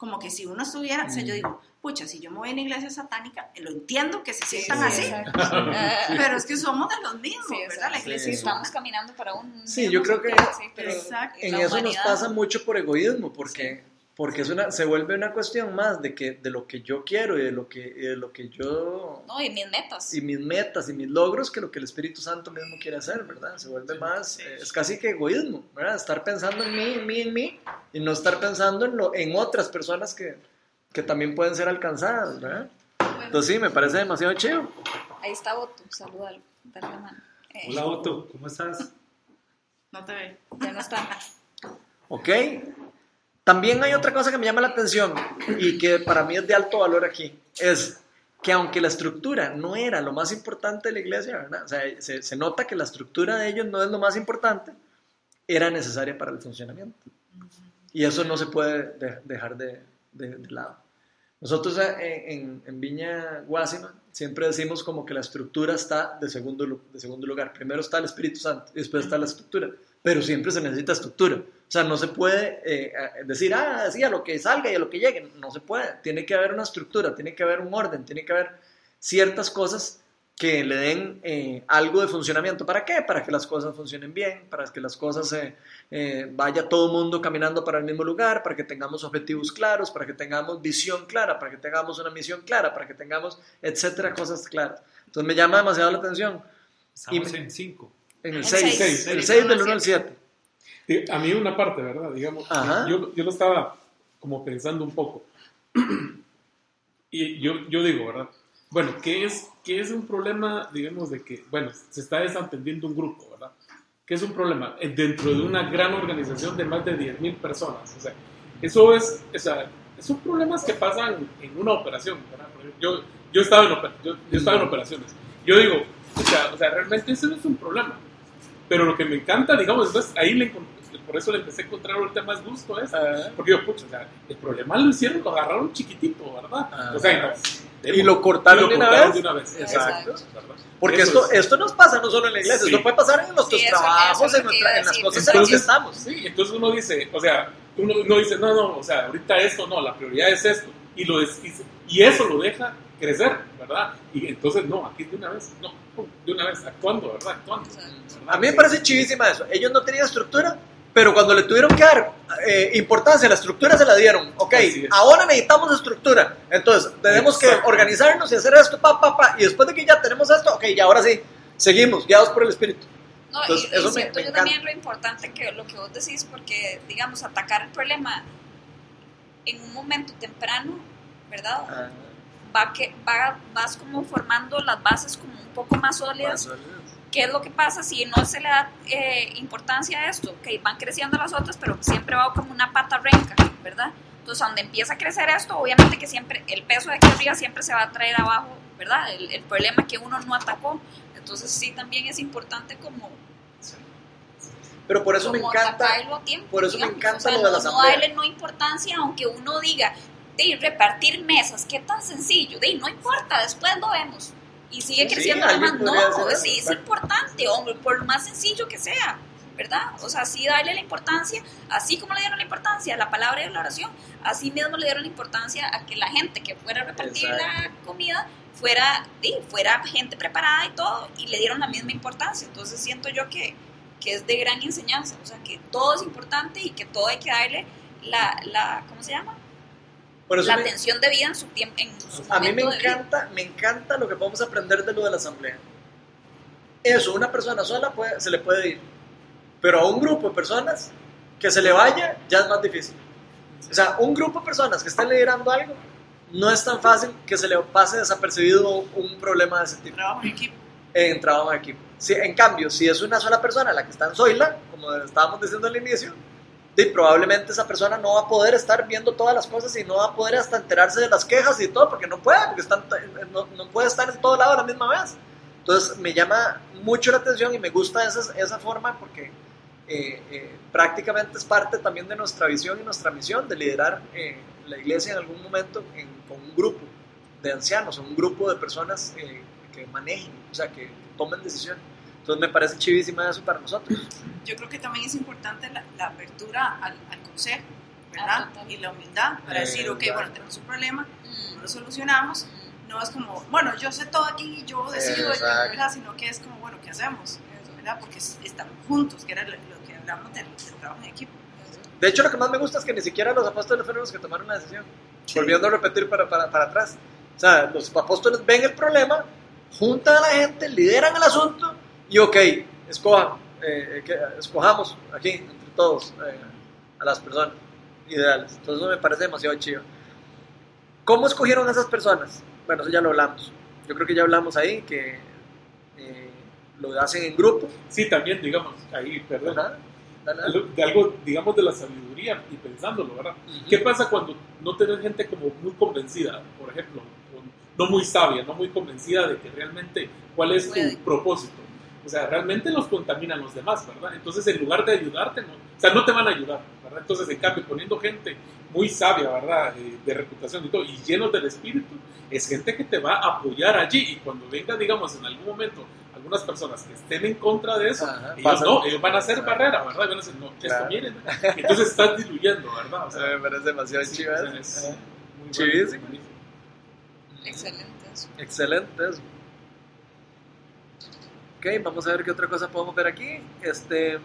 como que si uno estuviera, o sea, yo Mm. digo, pucha, si yo me voy a una iglesia satánica, lo entiendo que se Sí, sientan sí, así. Ah, pero es que somos de los mismos, sí, ¿verdad? La iglesia Sí. Estamos caminando para un. Sí, yo creo que sí, pero Exacto. En eso nos pasa mucho por egoísmo, porque, porque es una, se vuelve una cuestión más de, que, de lo que yo quiero y de lo que, de lo que yo... No, y mis metas. Y mis metas y mis logros que lo que el Espíritu Santo mismo quiere hacer, ¿verdad? Se vuelve más, Sí. eh, es casi que egoísmo, ¿verdad? Estar pensando en mí, en mí, en mí, y no estar pensando en, lo, en otras personas que, que también pueden ser alcanzadas, ¿verdad? Bueno, Entonces sí, me parece demasiado chido. ahí está Otto, salúdalo, dale la mano. Eh, Hola Otto, ¿cómo estás? No te ve. Ya no está. ¿Ok? También hay otra cosa que me llama la atención y que para mí es de alto valor aquí. Es que aunque la estructura no era lo más importante de la iglesia, se, nota que la estructura de ellos no es lo más importante, era necesaria para el funcionamiento. Y eso no se puede de- dejar de, lado. Nosotros eh, en, en Viña Guásima siempre decimos como que la estructura está de segundo, de segundo lugar. Primero está el Espíritu Santo y después está la estructura. Pero siempre se necesita estructura. O sea, no se puede eh, decir, ah, sí, a lo que salga y a lo que llegue. No se puede. Tiene que haber una estructura, tiene que haber un orden, tiene que haber ciertas cosas que le den eh, algo de funcionamiento. ¿Para qué? Para que las cosas funcionen bien, para que las cosas eh, eh, vaya todo el mundo caminando para el mismo lugar, para que tengamos objetivos claros, para que tengamos visión clara, para que tengamos una misión clara, para que tengamos, etcétera, cosas claras. Entonces me llama demasiado la atención. Estamos Y- en 5. En el El 6, seis. el 6 del 1 al 7. A mí una parte, ¿verdad? Digamos, yo, yo lo estaba como pensando un poco. Y yo, yo digo, ¿verdad? Bueno, ¿qué es, ¿qué es un problema, digamos, de que, bueno, se está desentendiendo un grupo, ¿verdad? ¿Qué es un problema? Eh, Dentro de una gran organización de más de 10.000 personas. O sea, eso es, o sea, son problemas que pasan en una operación, ¿verdad? Yo, yo, estaba en, oper- yo, yo estaba en operaciones. Yo digo, o sea, o sea, realmente eso no es un problema. Pero lo que me encanta, digamos, entonces ahí le por eso le empecé a encontrar ahorita más gusto a eso. Porque yo, pucha, o sea, el problema lo hicieron, lo agarraron chiquitito, ¿verdad? Ah. o sea, y, no, Y lo cortaron y de una cortaron vez. de una vez. Exacto. ¿verdad? Porque Eso esto, es. esto nos pasa no solo en la iglesia, Sí. esto puede pasar en nuestros Sí, eso- trabajos, eso es en, nuestra- en las cosas en las que Entonces, estamos. Sí, entonces uno dice, o sea, uno, uno dice, no, no, o sea, ahorita esto no, la prioridad es esto. Y, lo des- y, eso lo deja crecer, ¿verdad? Y entonces, no, aquí de una vez, no, de una vez, actuando, ¿verdad? Actuando. ¿verdad? A mí me parece chivísima eso. Ellos no tenían estructura, pero cuando le tuvieron que dar eh, importancia a la estructura se la dieron. Ok, ahora necesitamos estructura. Entonces, tenemos que organizarnos y hacer esto, pa, pa, pa. Y después de que ya tenemos esto, ok, ya ahora sí, seguimos, guiados por el Espíritu. No, Entonces, y, y eso me- siento me yo encanta. también lo importante que lo que vos decís, porque, digamos, atacar el problema en un momento temprano, ¿verdad? Va que, va, vas como formando las bases como un poco más sólidas. ¿Qué es lo que pasa si no se le da eh, importancia a esto? Que van creciendo las otras, pero siempre va como una pata renca, ¿verdad? Entonces, donde empieza a crecer esto, obviamente que siempre el peso de aquí arriba siempre se va a traer abajo, ¿verdad? El, el problema que uno no atacó. Entonces, sí, también es importante como Pero por eso me encanta. tiempo, por eso me digamos. encanta O sea, lo de no, la no asamblea. darle no importancia, aunque uno diga, de repartir mesas, qué tan sencillo, de no importa, después lo vemos. Y sigue Sí, sí, creciendo alguien además. No, sí, es claro. importante, hombre, por lo más sencillo que sea, ¿verdad? O sea, sí darle la importancia, así como le dieron la importancia a la palabra y la oración, así mismo le dieron la importancia a que la gente que fuera a repartir la comida fuera, sí, fuera gente preparada y todo, y le dieron la misma importancia. Entonces siento yo que, que es de gran enseñanza, o sea, que todo es importante y que todo hay que darle la, la ¿cómo se llama? Por eso La me- atención de vida en su tiempo. En su A mí me encanta, me encanta lo que podemos aprender de lo de la asamblea. Eso, una persona sola puede- se le puede ir, pero a un grupo de personas que se le vaya ya es más difícil. O sea, un grupo de personas que están liderando algo, no es tan fácil que se le pase desapercibido un problema de ese tipo Trabajo en equipo. en trabajo en equipo. Si, en cambio, si es una sola persona la que está en Zoila, como estábamos diciendo al inicio, di, probablemente esa persona no va a poder estar viendo todas las cosas y no va a poder hasta enterarse de las quejas y todo, porque no puede, porque están, no, no puede estar en todo lado a la misma vez. Entonces me llama mucho la atención y me gusta esa, esa forma porque eh, eh, prácticamente es parte también de nuestra visión y nuestra misión de liderar eh, la iglesia en algún momento en- con un grupo de ancianos un grupo de personas eh, que manejen, o sea, que tomen decisiones. Entonces me parece chivísima eso para nosotros. Yo creo que también es importante la, la apertura al, al consejo, Ah, ¿verdad? total. y la humildad para Eh, decir, ok, bueno, tenemos un problema, Mm, no lo solucionamos. No es como, bueno, yo sé todo aquí y yo decido, Exacto. ¿verdad? Sino que es como, bueno, ¿qué hacemos? ¿verdad? Porque es- estamos juntos, que era lo, lo que hablamos del, del trabajo en equipo. De hecho, lo que más me gusta es que ni siquiera los apóstoles fueron los que tomaron la decisión. Volviendo a repetir para, para, para atrás. O sea, los apóstoles ven el problema, juntan a la gente, lideran el asunto y, ok, escojan, eh, que- escojamos aquí entre todos eh, a las personas ideales. Entonces, eso me parece demasiado chido. ¿Cómo escogieron a esas personas? Bueno, eso ya lo hablamos. Yo creo que ya hablamos ahí que eh, lo hacen en grupo. Sí, también, digamos, ahí, perdón, Ajá. De algo, digamos, de la sabiduría y pensándolo, ¿verdad? ¿Qué pasa cuando no tenés gente como muy convencida, por ejemplo, no muy sabia, no muy convencida de que realmente cuál es tu propósito? O sea, realmente los contaminan los demás, ¿verdad? Entonces, en lugar de ayudarte, no, o sea, no te van a ayudar, ¿verdad? Entonces, en cambio, poniendo gente muy sabia, ¿verdad? Eh, de reputación y todo, y llenos del espíritu, es gente que te va a apoyar allí. Y cuando venga, digamos, en algún momento, algunas personas que estén en contra de eso, Ajá, ellos no, ellos van a hacer barrera, ¿verdad? Y van a decir, no, Claro. esto miren, entonces estás diluyendo, ¿verdad? O sea, me parece demasiado Sí, chido o sea, es muy Chivísimo. Excelente eso. Excelente eso. Ok, vamos a ver qué otra cosa podemos ver aquí. Este,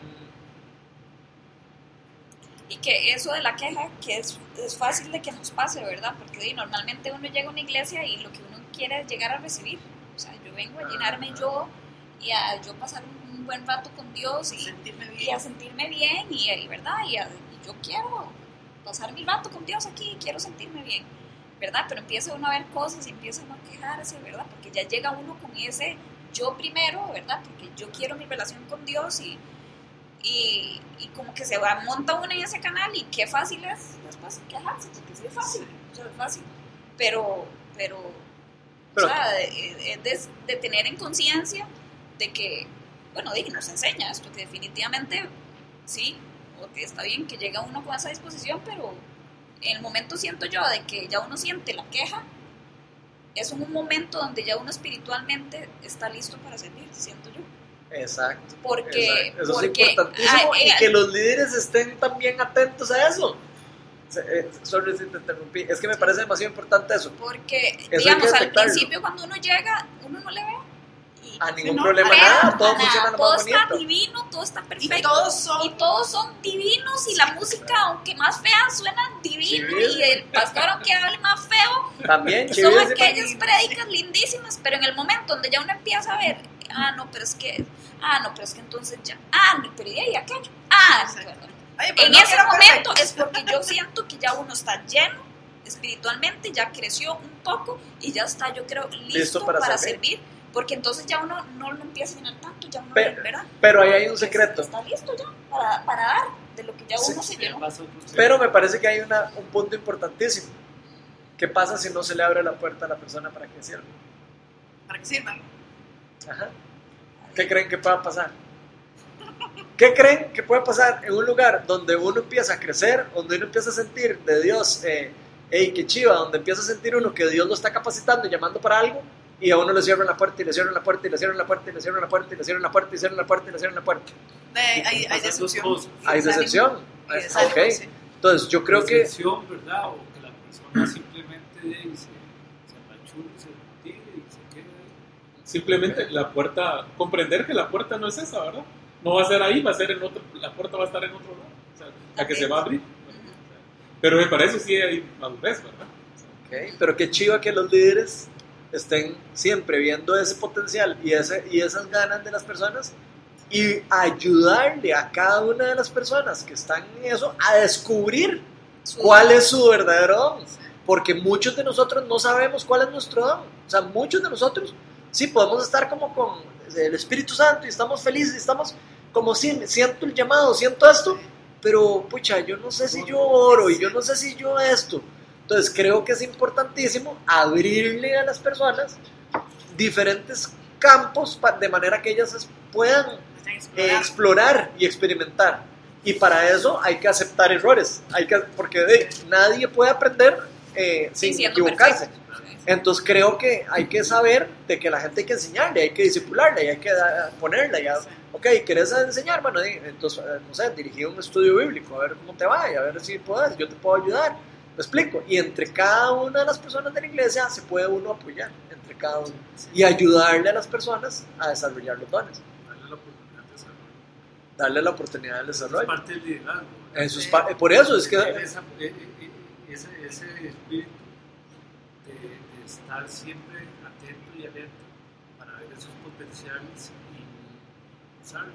Y que eso de la queja, que es, es fácil de que nos pase, ¿verdad? Porque normalmente uno llega a una iglesia y lo que uno quiere es llegar a recibir. O sea, yo vengo a llenarme yo y a yo pasar un, un buen rato con Dios y, sentirme y bien. a sentirme bien y, y, ¿verdad? Y, a- y yo quiero pasar mi rato con Dios aquí, quiero sentirme bien, ¿verdad? Pero empieza uno a ver cosas y empieza uno a quejarse, ¿verdad? Porque ya llega uno con ese yo primero, ¿verdad? Porque yo quiero mi relación con Dios y, y, y como que se va, monta uno en ese canal y qué fácil es después quejarse, porque sí es fácil, o sea, es fácil, pero, pero, Pero- o sea, de, de- de- tener en conciencia de que, bueno, que nos enseña esto, que definitivamente sí, porque está bien que llega uno con esa disposición, pero en el momento siento yo de que ya uno siente la queja, es un momento donde ya uno espiritualmente está listo para servir, siento yo. exacto. Porque, exacto. Eso porque es importantísimo. ah, eh, y que los líderes estén también atentos a eso. Eh, Sorry si te interrumpí. Es que me parece demasiado importante eso. porque Eso digamos, al principio cuando uno llega, uno no le ve. Y, A ningún no, problema, pero, nada. Todo nada, funciona lo todo más está bonito. divino, todo está Y perfecto. todos son y todos son divinos y la música, aunque más fea, suena divino y el pastor, aunque hable más feo, También, son aquellas prédicas lindísimas, pero en el momento donde ya uno empieza a ver, ah, no, pero es que, ah, no, pero es que entonces ya, ah, no, pero y aquello, ah, pero En no ese momento perfectos. es porque yo siento que ya uno está lleno espiritualmente, ya creció un poco y ya está, yo creo, listo, Listo para para, servir. servir. Porque entonces ya uno no lo empieza a llenar tanto, ya uno, Pero- ¿verdad? Pero ahí hay un secreto. Está listo ya para, para dar de lo que ya Sí, uno se Ya llenó. Pero me parece que hay una, un punto importantísimo. ¿Qué pasa si no se le abre la puerta a la persona para que sirva? Para que sirvan. Ajá. ¿Qué creen que pueda pasar? ¿Qué creen que puede pasar en un lugar donde uno empieza a crecer, donde uno empieza a sentir de Dios, eh, hey, qué chiva, donde empieza a sentir uno que Dios lo está capacitando y llamando para algo, y a uno le cierran la puerta y le cierran la puerta y le cierran la puerta y le cierran la puerta y le cierran la puerta y le cierran la puerta y le cierran la puerta? Hay, decepción. Hay decepción. Y desánimo, Ok. sí. Entonces yo creo que Decepción, ¿verdad? O que la persona simplemente se, se apachurre, se tire y se quede ahí. Simplemente la puerta, comprender que la puerta no es esa, ¿verdad? No va a ser ahí, va a ser en otro, la puerta va a estar en otro lado, o sea, la que se va a abrir. Pero me parece sí hay madurez, ¿verdad? Ok, Pero qué chiva que los líderes estén siempre viendo ese potencial y, ese, y esas ganas de las personas y ayudarle a cada una de las personas que están en eso a descubrir cuál es su verdadero don. Porque muchos de nosotros no sabemos cuál es nuestro don. O sea, muchos de nosotros sí podemos estar como con el Espíritu Santo y estamos felices y estamos como sí, siento el llamado, siento esto, pero pucha, yo no sé si yo oro y yo no sé si yo esto. Entonces creo que es importantísimo abrirle a las personas diferentes campos de manera que ellas puedan eh, explorar y experimentar. Y para eso hay que aceptar errores, hay que, porque de- nadie puede aprender eh, sin equivocarse. perfecto. Entonces creo que hay que saber de que la gente hay que enseñarle, hay que disipularle, hay que ponerle. Ya, ok, ¿quieres enseñar? Bueno, entonces, eh, no sé, dirigir un estudio bíblico, a ver cómo te va, y a ver si puedes, yo te puedo ayudar. Me explico. Y entre cada una de las personas de la iglesia se puede uno apoyar, entre cada uno, y ayudarle a las personas a desarrollar los dones, Darle la oportunidad de desarrollo. darle la oportunidad del Es desarrollo. parte del liderazgo. Eso es pa- por eso es que esa- eh, eh, eh, ese, ese espíritu de, de estar siempre atento y alerta para ver esos potenciales y usarlo.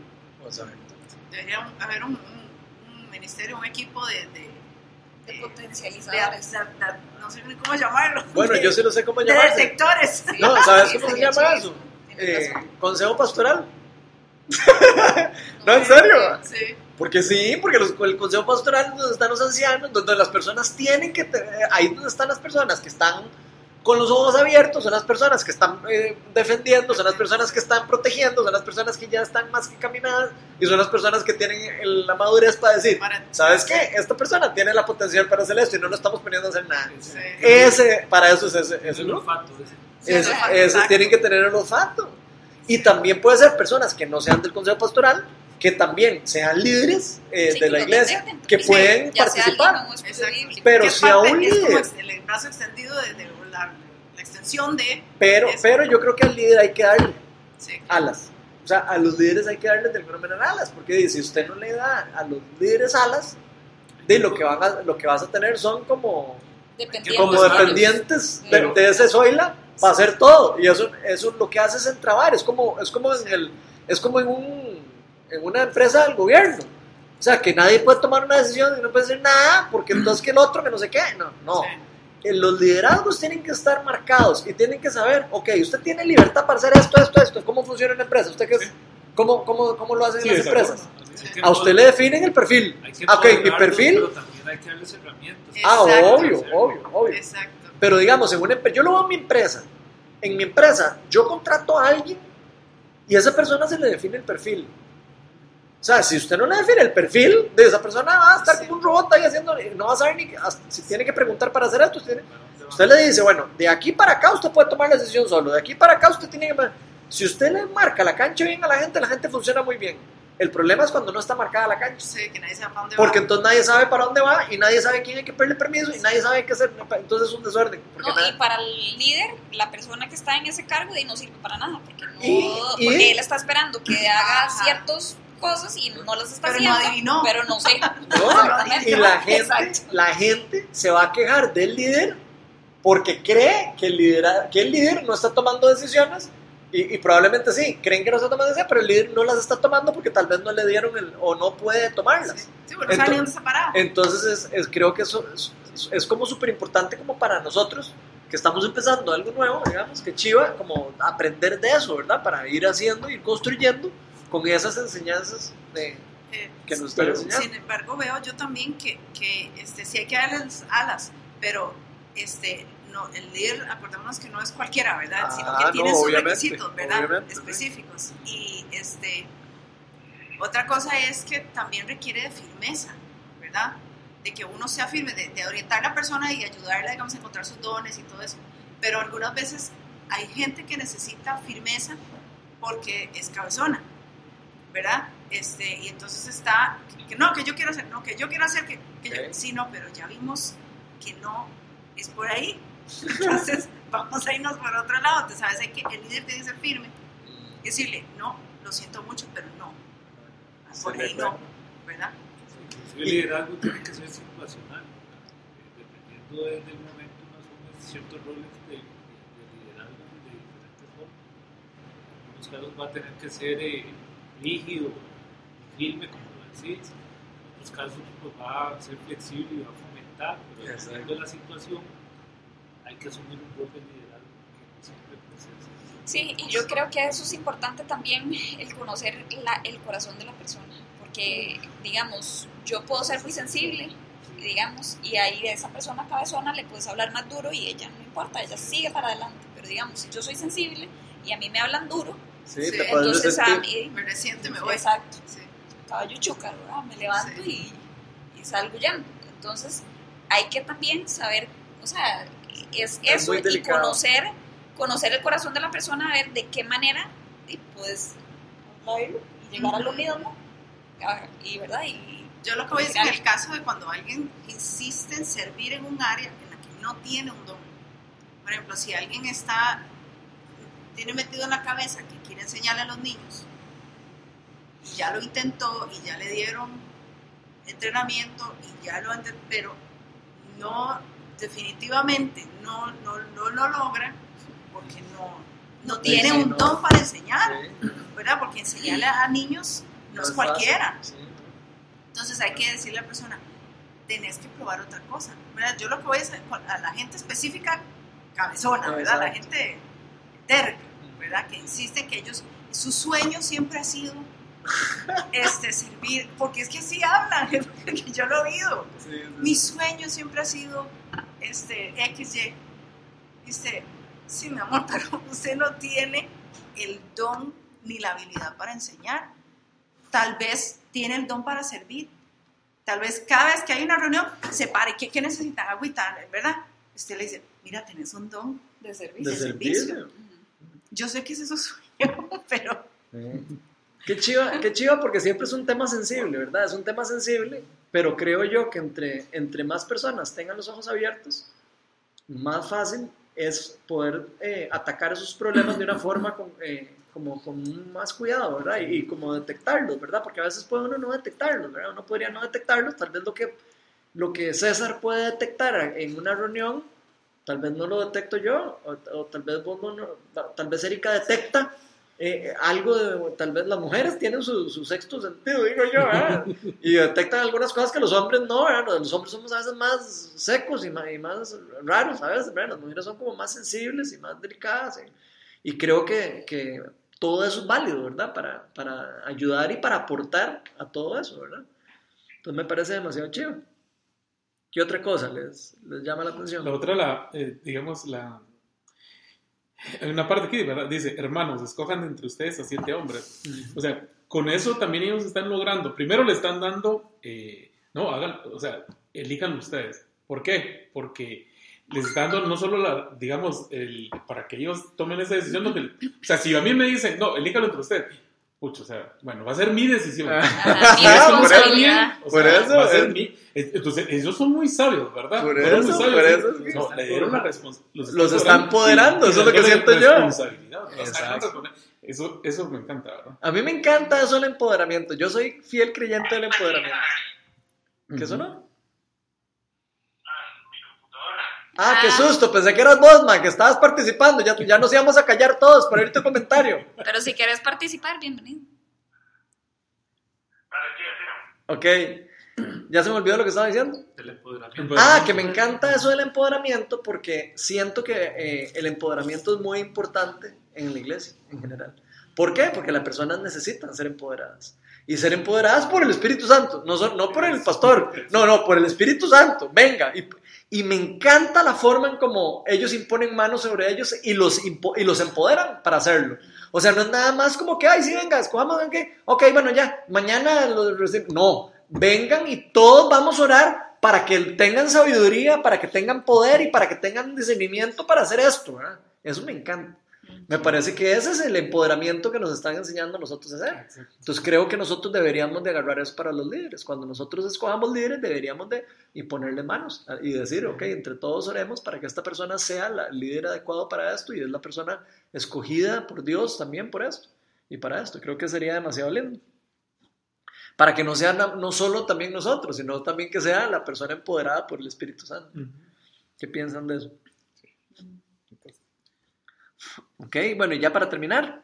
Debería haber un, un- un ministerio, un equipo de, de, De de- potencializadores. de- de- de- no sé ni cómo llamarlo. Bueno, de, yo sí no sé cómo de llamarse. detectores. Sí. No, ¿sabes Sí, cómo se llama eso? Eh, consejo pastoral. No, en serio. Sí. Porque sí, porque los- el consejo pastoral es donde están los ancianos, donde las personas tienen que, ahí donde están las personas que están con los ojos abiertos, son las personas que están eh, defendiendo, son las personas que están protegiendo, son las personas que ya están más que caminadas y son las personas que tienen el- la madurez para decir, ¿sabes qué? Esta persona tiene la potencial para hacer esto y no lo estamos poniendo a hacer nada. Sí. Ese, para eso es ese, Es ese el grupo. olfato. ese. Sí, Es- el olfato, ese exacto. tienen que tener el olfato. Y también puede ser personas que no sean del consejo pastoral, que también sean líderes eh, Sí, de la iglesia, que pueden participar. alguien. Pero si a un es como líder- ex- el brazo extendido de, de la, la extensión de Pero, Eso. pero yo creo que al líder hay que darle sí, alas. O sea, a los líderes hay que darles de alguna manera alas, porque si usted no le da a los líderes alas, de lo que, van a- lo que vas a tener son como, Dependiendo como de- dependientes de, de ese Zoila para hacer todo. Y eso, eso lo que hace es entrabar, es como, es como, en, el, es como en, un, en una empresa del gobierno. O sea, que nadie puede tomar una decisión y no puede decir nada, porque entonces que el otro, que no sé qué. No, no. Los liderazgos tienen que estar marcados y tienen que saber, ok, usted tiene libertad para hacer esto, esto, esto. ¿Cómo funciona una empresa? ¿Usted qué es? ¿Cómo, cómo, cómo lo hacen Sí, las empresas? A usted le definen el perfil. Hay que Ah, Ok, mi perfil. Pero también hay que darles herramientas. Ah, obvio, obvio, obvio. Exacto. Pero digamos, en una yo lo veo en mi empresa. En mi empresa, yo contrato a alguien y a esa persona se le define el perfil. O sea, si usted no le define el perfil de esa persona, va a estar Sí. como un robot ahí haciendo, no va a saber ni hasta si tiene que preguntar para hacer esto. tiene- ¿Para dónde usted le dice, bueno, de aquí para acá usted puede tomar la decisión solo, de aquí para acá usted tiene que... Si usted le marca la cancha bien a la gente, la gente funciona muy bien. El problema es cuando no está marcada la cancha. Sí, que nadie sepa para dónde Porque va. entonces nadie sabe para dónde va y nadie sabe quién hay que pedirle permiso y nadie sabe qué hacer. Entonces es un desorden. No, y para el líder, la persona que está en ese cargo y no sirve para nada, porque, no, Y- y- porque él está esperando que haga Ajá. ciertas cosas y no las está Pero no haciendo, adivinó. pero no sé. No, y la gente, la gente se va a quejar del líder porque cree que el líder, que el líder no está tomando decisiones y, y probablemente sí, creen que no está tomando decisiones, pero el líder no las está tomando porque tal vez no le dieron el, o no puede tomarlas. Sí, sí, no dónde está parado. Entonces es, es- creo que eso es, es- es como súper importante como para nosotros que estamos empezando algo nuevo, digamos, que chiva, como aprender de eso, ¿verdad? Para ir haciendo, ir construyendo con esas enseñanzas de, Eh, que nos están enseñando. Sin embargo, veo yo también que, que este, sí hay que darles alas, pero este, no, el líder, acordémonos que no es cualquiera, ¿verdad? Ah, Sino que no, tiene sus requisitos, ¿verdad? obviamente, sí. Específicos. Y este, otra cosa es que también requiere de firmeza, ¿verdad? De que uno sea firme, de, de orientar a la persona y ayudarla, digamos, a encontrar sus dones y todo eso. Pero algunas veces hay gente que necesita firmeza porque es cabezona, ¿verdad? Este, y entonces está, que no, que yo quiero hacer, no, que yo quiero hacer, que, que yo, Ok. sí, no, pero ya vimos que no es por ahí. Entonces, vamos a irnos por otro lado. Te sabes, hay que, el líder tiene que ser firme y decirle, no, lo siento mucho, pero no, por Sí, ahí no. ¿verdad? Inclusive el liderazgo tiene que ser situacional. Dependiendo de- del momento, uno asume ciertos roles de, de- de liderazgo de diferentes formas. En algunos casos va a tener que ser eh, rígido, firme, como lo decís. En otros casos pues, va a ser flexible y va a fomentar. Pero dependiendo de la situación, hay que asumir un rol de liderazgo que no siempre es- Sí, y yo creo que eso es importante también, el conocer la- el corazón de la persona, porque, digamos, yo puedo ser muy sensible, digamos, y ahí a esa persona cabezona le puedes hablar más duro y ella no importa, ella sigue para adelante, pero digamos, si yo soy sensible y a mí me hablan duro, Sí, Sí, te entonces a resentir. mí, Me resiente, me voy. exacto, Sí. caballo chuca, ¿verdad? me levanto Sí. y, y salgo ya. Entonces, hay que también saber, o sea, es Es eso y conocer, conocer el corazón de la persona, a ver de qué manera y puedes y llegar a lo mismo. Ah, Y, ¿verdad? Y, Yo lo que voy a decir en el caso de cuando alguien insiste en servir en un área en la que no tiene un don. Por ejemplo, si alguien está, tiene metido en la cabeza que quiere enseñarle a los niños, y ya lo intentó y ya le dieron entrenamiento y ya lo pero no, definitivamente no, no, no lo logra porque no, no tiene sí, un no. don para enseñar, Sí, ¿verdad? Porque enseñarle a niños no, es cualquiera. sí. Entonces hay que decirle a la persona, tenés que probar otra cosa. ¿verdad? Yo lo que voy a decir a la gente específica, cabezona, ¿verdad? La gente ¿verdad? Que insiste que ellos, su sueño siempre ha sido este, servir, porque es que así hablan, que yo lo he oído. Sí, sí. Mi sueño siempre ha sido este, XY. Dice, sí, mi amor, pero usted no tiene el don ni la habilidad para enseñar. Tal vez tiene el don para servir. Tal vez cada vez que hay una reunión, se pare. ¿Qué, qué necesitan? Agüita, ¿verdad? Usted le dice, mira, tenés un don de servicio. De de servicio. servicio. Yo sé que ese es su sueño, pero Qué chiva, qué chiva porque siempre es un tema sensible, ¿verdad? Es un tema sensible, pero creo yo que entre, entre más personas tengan los ojos abiertos, más fácil es poder eh, atacar esos problemas de una forma con, eh, como con más cuidado, ¿verdad? Y, y, como detectarlos, ¿verdad? Porque a veces puede uno no detectarlos, ¿verdad? Uno podría no detectarlos, tal vez lo que, lo que César puede detectar en una reunión, tal vez no lo detecto yo, o, o tal vez vos no, tal vez Erika detecta eh, algo de, tal vez las mujeres tienen su, su sexto sentido, digo yo, ¿eh? y detectan algunas cosas que los hombres no, ¿eh? los hombres somos a veces más secos y más, y más raros, a veces, las mujeres son como más sensibles y más delicadas, y creo que, que, todo eso es válido, ¿verdad? Para, para ayudar y para aportar a todo eso, ¿verdad? Entonces me parece demasiado chido. ¿Qué otra cosa les, les llama la atención? La otra, la, eh, digamos, la hay una parte aquí, ¿verdad? Dice, hermanos, escojan entre ustedes a siete hombres. O sea, con eso también ellos están logrando. Primero le están dando, eh, no, hagan, o sea, elijan ustedes. ¿Por qué? Porque les están dando no solo la, digamos, el, para que ellos tomen esa decisión, no o sea, si a mí me dicen, no, elíjalo entre ustedes, Pucho, o sea, bueno, va a ser mi decisión. Ah, mi responsabilidad. O sea, Por eso, va a ser es- mi- entonces, ellos son muy sabios, ¿verdad? Por eso, muy sabios. por eso, ¿sí? No, le dieron la responsabilidad. Los están empoderando, eso es lo que siento yo. Exacto. Eso, eso me encanta, ¿verdad? A mí me encanta eso del empoderamiento. Yo soy fiel creyente del empoderamiento. ¿Qué sonó? Ah, qué Ah. susto, pensé que eras vos, man, que estabas participando. Ya, ya nos íbamos a callar todos por oír tu comentario. Pero si quieres participar, bienvenido. Ok, ya se me olvidó lo que estaba diciendo. El empoderamiento. Ah, que me encanta eso del empoderamiento porque siento que eh, el empoderamiento es muy importante en la iglesia en general. ¿Por qué? Porque las personas necesitan ser empoderadas. Y ser empoderadas por el Espíritu Santo, no, son- no por el pastor, no, no, por el Espíritu Santo. Venga, y, y me encanta la forma en cómo ellos imponen manos sobre ellos y los, y los empoderan para hacerlo. O sea, no es nada más como que, ay, sí, venga, escojamos, ¿ven qué? Ok, bueno, ya, mañana lo reci- No, vengan y todos vamos a orar para que tengan sabiduría, para que tengan poder y para que tengan discernimiento para hacer esto. ¿verdad? Eso me encanta. Me parece que ese es el empoderamiento que nos están enseñando nosotros a hacer. Entonces creo que nosotros deberíamos de agarrar eso para los líderes. Cuando nosotros escojamos líderes deberíamos de y ponerle manos y decir, ok, entre todos oremos para que esta persona sea la- el líder adecuado para esto y es la persona escogida por Dios también por esto y para esto. Creo que sería demasiado lindo. Para que no sea no solo también nosotros, sino también que sea la persona empoderada por el Espíritu Santo. ¿Qué piensan de eso? Ok, bueno, y ya para terminar,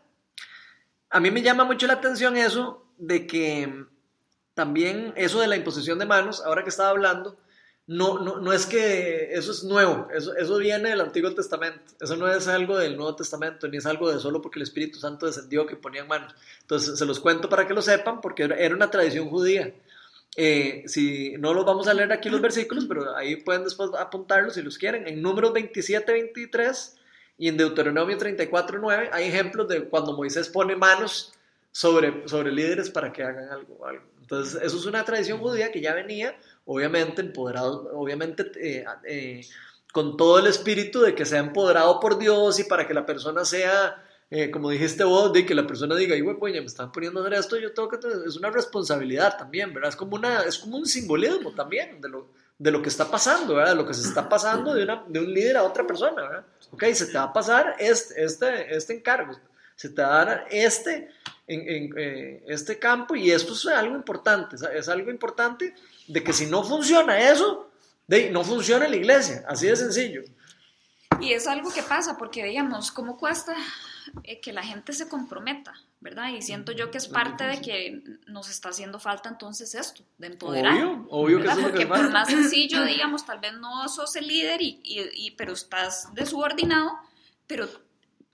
a mí me llama mucho la atención eso de que también eso de la imposición de manos, ahora que estaba hablando, no, no, no es que eso es nuevo, eso, eso viene del Antiguo Testamento, eso no es algo del Nuevo Testamento, ni es algo de solo porque el Espíritu Santo descendió que ponían manos. Entonces se los cuento para que lo sepan, porque era una tradición judía. Eh, si no los vamos a leer aquí los versículos, pero ahí pueden después apuntarlos si los quieren. En Números 27, 23 y en Deuteronomio 34, 9 hay ejemplos de cuando Moisés pone manos sobre, sobre líderes para que hagan algo, algo. Entonces, eso es una tradición judía que ya venía, obviamente, empoderado, obviamente, eh, eh, con todo el espíritu de que sea empoderado por Dios y para que la persona sea, eh, como dijiste vos, de que la persona diga, y pues ya me están poniendo a hacer esto, yo tengo que es una responsabilidad también, ¿verdad? Es como, una, es como un simbolismo también de lo, de lo que está pasando, ¿verdad? De lo que se está pasando de, una, de un líder a otra persona, ¿verdad? Ok, se te va a pasar este, este, este encargo, se te va a dar este, en, en, eh, este campo y esto es algo importante, es, es algo importante de que si no funciona eso, de, no funciona la iglesia, así de sencillo. Y es algo que pasa porque, digamos, ¿cómo cuesta eh, que la gente se comprometa? ¿Verdad? Y siento yo que es parte de que nos está haciendo falta entonces esto, de empoderar. Obvio, obvio que ¿verdad? eso es lo que Porque por más sencillo, digamos, tal vez no sos el líder, y, y- y- pero estás de subordinado, pero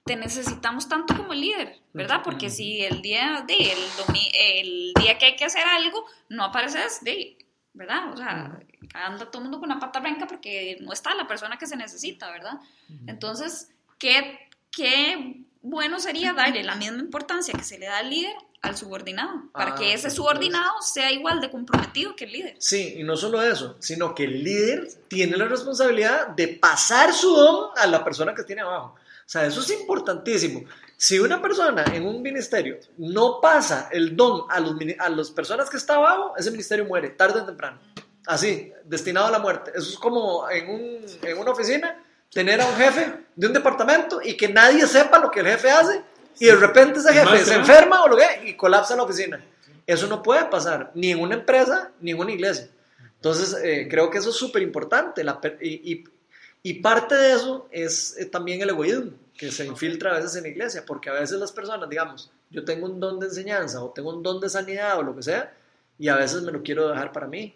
te necesitamos tanto como el líder, ¿verdad? Porque si el día, de, el, domi- el día que hay que hacer algo, no apareces, de, ¿verdad? O sea, anda todo el mundo con la pata blanca porque no está la persona que se necesita, ¿verdad? Entonces, ¿qué, qué bueno sería darle la misma importancia que se le da al líder al subordinado, para Ah, que ese subordinado sea igual de comprometido que el líder. Sí, y no solo eso, sino que el líder tiene la responsabilidad de pasar su don a la persona que tiene abajo. O sea, eso es importantísimo. Si una persona en un ministerio no pasa el don a, los, a las personas que está abajo, ese ministerio muere tarde o temprano. Así, destinado a la muerte. Eso es como en, un- en una oficina, tener a un jefe de un departamento y que nadie sepa lo que el jefe hace y de repente ese jefe se enferma o lo que y colapsa la oficina. Eso no puede pasar ni en una empresa ni en una iglesia. Entonces, eh, creo que eso es súper importante. y parte de eso es eh, también el egoísmo que se infiltra a veces en la iglesia, porque a veces las personas, digamos, yo tengo un don de enseñanza o tengo un don de sanidad o lo que sea, y a veces me lo quiero dejar para mí.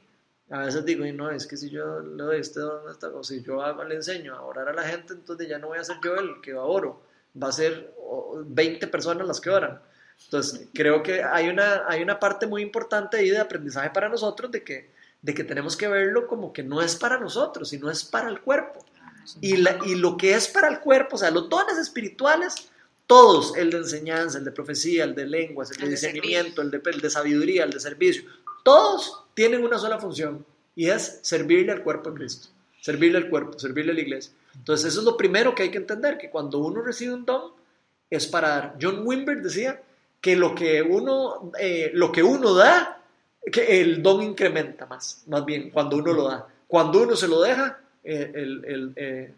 A veces digo, "Y no, es que si yo le doy este don, esta- o si yo hago- le enseño a orar a la gente, entonces ya no voy a ser yo el que oro, va a ser oh, 20 personas las que oran. Entonces, creo que hay una, hay una parte muy importante ahí de aprendizaje para nosotros de que, de que tenemos que verlo como que no es para nosotros, sino es para el cuerpo. Y, la- y lo que es para el cuerpo, o sea, los dones espirituales, todos, el de enseñanza, el de profecía, el de lenguas, el de El de discernimiento, el de, el de sabiduría, el de servicio, todos tienen una sola función y es servirle al cuerpo de Cristo, servirle al cuerpo, servirle a la iglesia. Entonces eso es lo primero que hay que entender, que cuando uno recibe un don es para dar. John Wimber decía que lo que uno, eh, lo que uno da, que el don incrementa más, más bien, cuando uno lo da. Cuando uno se lo deja, eh, el, el, eh,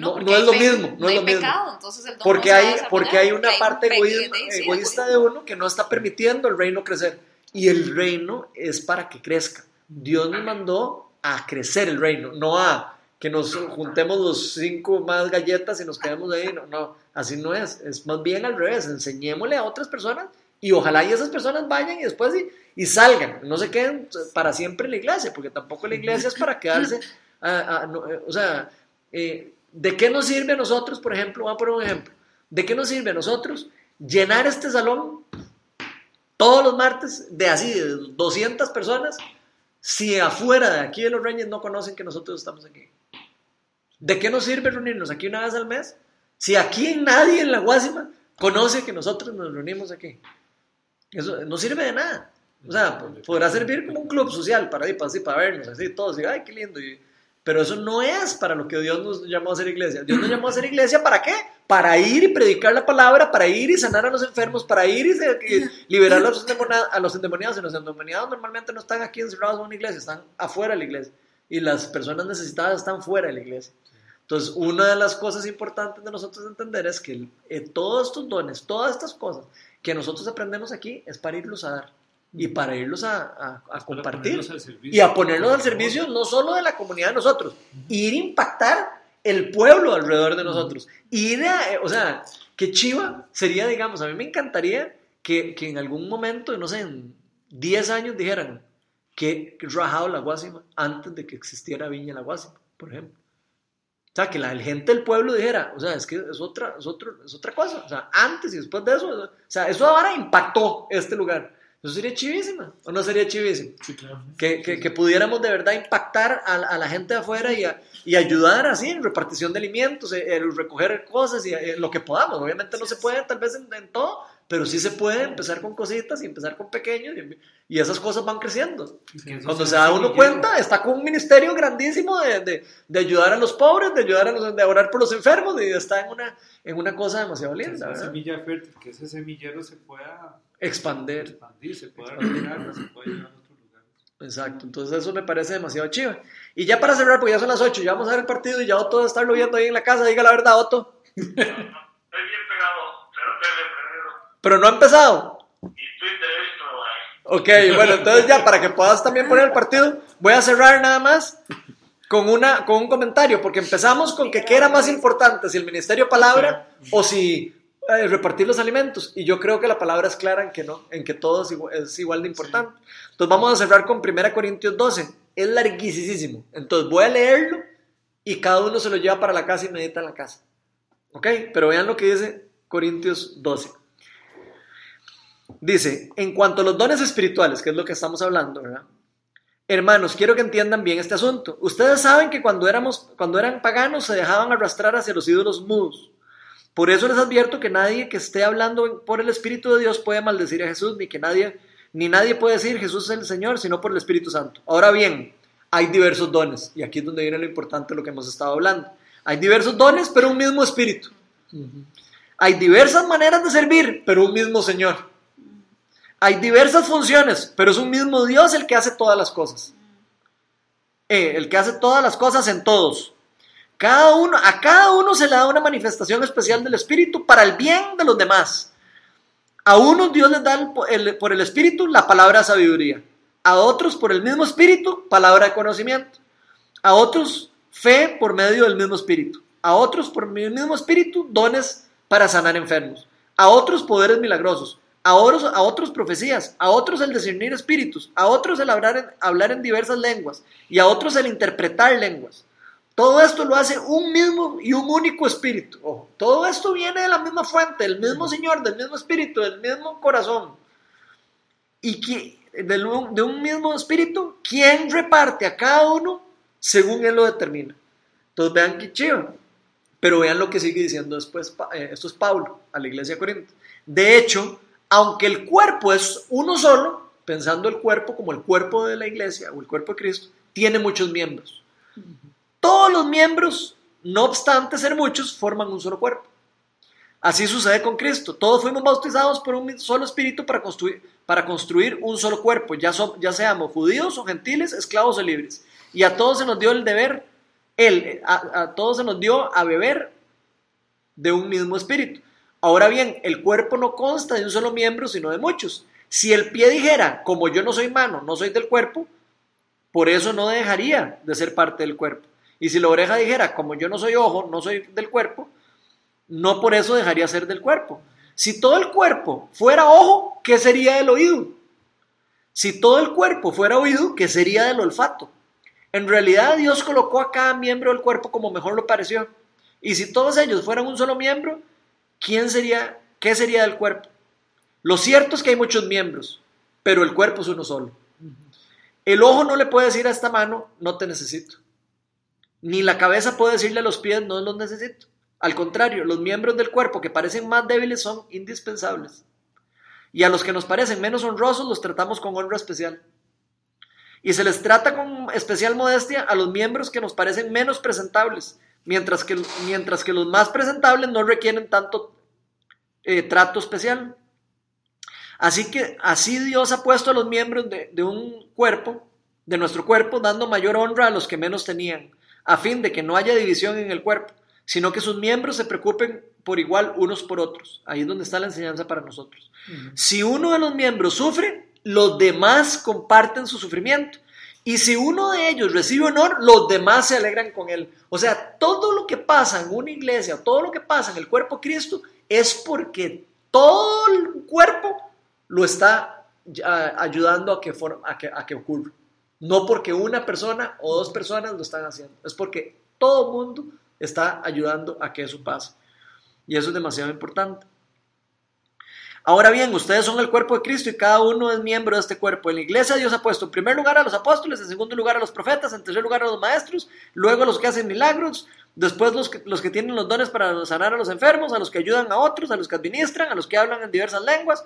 no, es lo mismo, no, hay es lo mismo. pecado, entonces el don Porque no hay, porque hay una un parte egoísta el de uno que no está permitiendo el reino crecer. Y el reino es para que crezca. Dios nos mandó a crecer el reino, no a que nos juntemos los cinco más galletas y nos quedemos ahí. No, no, así no es. Es más bien al revés. Enseñémosle a otras personas y ojalá y esas personas vayan y después y, salgan. No se queden para siempre en la iglesia, porque tampoco la iglesia es para quedarse. o sea, eh, ¿de qué nos sirve a nosotros, por ejemplo? Voy a poner un ejemplo. ¿De qué nos sirve a nosotros llenar este salón todos los martes de así, de 200 personas, si afuera de aquí de los Reyes no conocen que nosotros estamos aquí? ¿De qué nos sirve reunirnos aquí una vez al mes? Si aquí nadie en la Guásima conoce que nosotros nos reunimos aquí. Eso no sirve de nada. O sea, po- podrá servir como un club social para, ir, para, así, para vernos, así, todos, y, ay, qué lindo. Pero eso no es para lo que Dios nos llamó a hacer iglesia. Dios nos llamó a hacer iglesia para qué? Para ir y predicar la palabra, para ir y sanar a los enfermos, para ir y, se- y liberar a los, endemoniados, a los endemoniados. Y los endemoniados normalmente no están aquí encerrados en una iglesia, están afuera de la iglesia. Y las personas necesitadas están fuera de la iglesia. Entonces, una de las cosas importantes de nosotros entender es que eh, todos estos dones, todas estas cosas que nosotros aprendemos aquí es para irlos a dar y para irlos a, a- a compartir y a ponerlos al servicio no solo de la comunidad de nosotros, ir a impactar el pueblo alrededor de nosotros. Ir a, eh, o sea, que chiva sería, digamos, a mí me encantaría que, que en algún momento, no sé, en 10 años dijeran que rajado la Guásima antes de que existiera Viña la Guásima, por ejemplo. O sea, que la gente del pueblo dijera, o sea, es que es otra, es otro, es otra cosa. O sea, antes y después de eso, o sea, eso ahora impactó este lugar. Eso sería chivísima, ¿o no sería chivísimo? Sí, claro. que, que- que pudiéramos de verdad impactar a, a la gente de afuera y, a- y ayudar así en repartición de alimentos, eh, eh, recoger cosas y eh, lo que podamos. Obviamente no se puede tal vez en, en todo, pero sí se puede empezar con cositas y empezar con pequeños y, y esas cosas van creciendo. Cuando se da un uno cuenta, está con un ministerio grandísimo de, de- de ayudar a los pobres, de ayudar a los, de orar por los enfermos y está en una, en una cosa demasiado linda, esa semilla fértil, que ese semillero se pueda Expander. expandir, se pueda regar, se pueda llevar a otros lugares. Exacto, entonces eso me parece demasiado chiva. Y ya para cerrar, porque ya son las 8, ya vamos a ver el partido y ya Otto debe estarlo viendo ahí en la casa, diga la verdad, Otto. Estoy bien pegado, pero te Pero no ha empezado. Ok, bueno, entonces ya para que puedas también poner el partido, voy a cerrar nada más con, una, con un comentario, porque empezamos con que qué era más importante, si el ministerio palabra o si eh, repartir los alimentos. Y yo creo que la palabra es clara en que no, en que todo es igual, es igual de importante. Entonces vamos a cerrar con 1 Corintios 12. Es larguísimo. Entonces voy a leerlo y cada uno se lo lleva para la casa y medita en la casa. ¿Ok? Pero vean lo que dice Corintios 12. Dice, en cuanto a los dones espirituales, que es lo que estamos hablando, ¿verdad? Hermanos, quiero que entiendan bien este asunto. Ustedes saben que cuando, éramos, cuando eran paganos se dejaban arrastrar hacia los ídolos mudos. Por eso les advierto que nadie que esté hablando por el Espíritu de Dios puede maldecir a Jesús, ni que nadie, ni nadie puede decir Jesús es el Señor, sino por el Espíritu Santo. Ahora bien, hay diversos dones, y aquí es donde viene lo importante de lo que hemos estado hablando. Hay diversos dones, pero un mismo Espíritu. Hay diversas maneras de servir, pero un mismo Señor. Hay diversas funciones, pero es un mismo Dios el que hace todas las cosas. Eh, el que hace todas las cosas en todos. Cada uno, a cada uno se le da una manifestación especial del Espíritu para el bien de los demás. A unos Dios les da por el Espíritu la palabra sabiduría. A otros por el mismo Espíritu palabra de conocimiento. A otros fe por medio del mismo Espíritu. A otros por el mismo Espíritu dones para sanar enfermos. A otros poderes milagrosos. A otros, a otros profecías. A otros el discernir espíritus. A otros el hablar hablar en diversas lenguas. Y a otros el interpretar lenguas. Todo esto lo hace un mismo y un único espíritu. Ojo, todo esto viene de la misma fuente, del mismo Señor, del mismo espíritu, del mismo corazón. Y que, un- de un mismo espíritu, ¿quién reparte a cada uno según Él lo determina? Entonces vean qué chido. Pero vean lo que sigue diciendo después. Eh, Esto es Pablo a la iglesia de Corinto. De hecho, aunque el cuerpo es uno solo, pensando el cuerpo como el cuerpo de la iglesia o el cuerpo de Cristo, tiene muchos miembros. Todos los miembros, no obstante ser muchos, forman un solo cuerpo. Así sucede con Cristo. Todos fuimos bautizados por un solo espíritu para construir, para construir un solo cuerpo, ya, seamos judíos o gentiles, esclavos o libres. Y a todos se nos dio el deber, él, a, a todos se nos dio a beber de un mismo espíritu. Ahora bien, el cuerpo no consta de un solo miembro, sino de muchos. Si el pie dijera, como yo no soy mano, no soy del cuerpo, por eso no dejaría de ser parte del cuerpo. Y si la oreja dijera, como yo no soy ojo, no soy del cuerpo, no por eso dejaría ser del cuerpo. Si todo el cuerpo fuera ojo, ¿qué sería del oído? Si todo el cuerpo fuera oído, ¿qué sería del olfato? En realidad Dios colocó a cada miembro del cuerpo como mejor lo pareció. Y si todos ellos fueran un solo miembro, ¿quién sería, qué sería del cuerpo? Lo cierto es que hay muchos miembros, pero el cuerpo es uno solo. El ojo no le puede decir a esta mano, no te necesito. Ni la cabeza puede decirle a los pies, no los necesito. Al contrario, los miembros del cuerpo que parecen más débiles son indispensables. Y a los que nos parecen menos honrosos los tratamos con honra especial. Y se les trata con especial modestia a los miembros que nos parecen menos presentables, mientras que, mientras que los más presentables no requieren tanto eh, trato especial. Así que así Dios ha puesto a los miembros de, de un cuerpo, de nuestro cuerpo, dando mayor honra a los que menos tenían, a fin de que no haya división en el cuerpo, sino que sus miembros se preocupen por igual unos por otros. Ahí es donde está la enseñanza para nosotros. Si uno de los miembros sufre, los demás comparten su sufrimiento. Y si uno de ellos recibe honor, los demás se alegran con él. O sea, todo lo que pasa en una iglesia, todo lo que pasa en el cuerpo de Cristo, es porque todo el cuerpo lo está ah, ayudando a que, for- a que, a que ocurra. No porque una persona o dos personas lo están haciendo, es porque todo el mundo está ayudando a que eso pase. Y eso es demasiado importante. Ahora bien, ustedes son el cuerpo de Cristo y cada uno es miembro de este cuerpo. En la iglesia Dios ha puesto en primer lugar a los apóstoles, en segundo lugar a los profetas, en tercer lugar a los maestros, luego a los que hacen milagros, después los que, los que tienen los dones para sanar a los enfermos, a los que ayudan a otros, a los que administran, a los que hablan en diversas lenguas.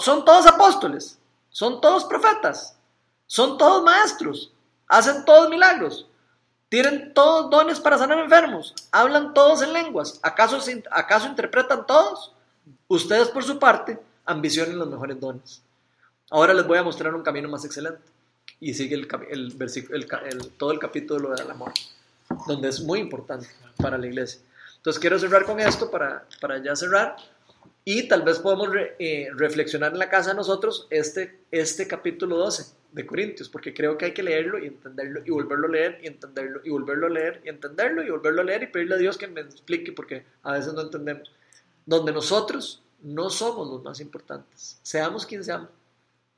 Son todos apóstoles, son todos profetas, son todos maestros, hacen todos milagros, tienen todos dones para sanar enfermos, hablan todos en lenguas. ¿Acaso, acaso interpretan todos? Ustedes, por su parte, ambicionen los mejores dones. Ahora les voy a mostrar un camino más excelente. Y sigue el, el el el- todo el capítulo del amor, donde es muy importante para la iglesia. Entonces quiero cerrar con esto para, para ya cerrar. Y tal vez podemos eh, reflexionar en la casa de nosotros este, este capítulo 12 de Corintios, porque creo que hay que leerlo y entenderlo y volverlo a leer y entenderlo y volverlo a leer y entenderlo y volverlo a leer y pedirle a Dios que me explique porque a veces no entendemos. Donde nosotros no somos los más importantes, seamos quien seamos.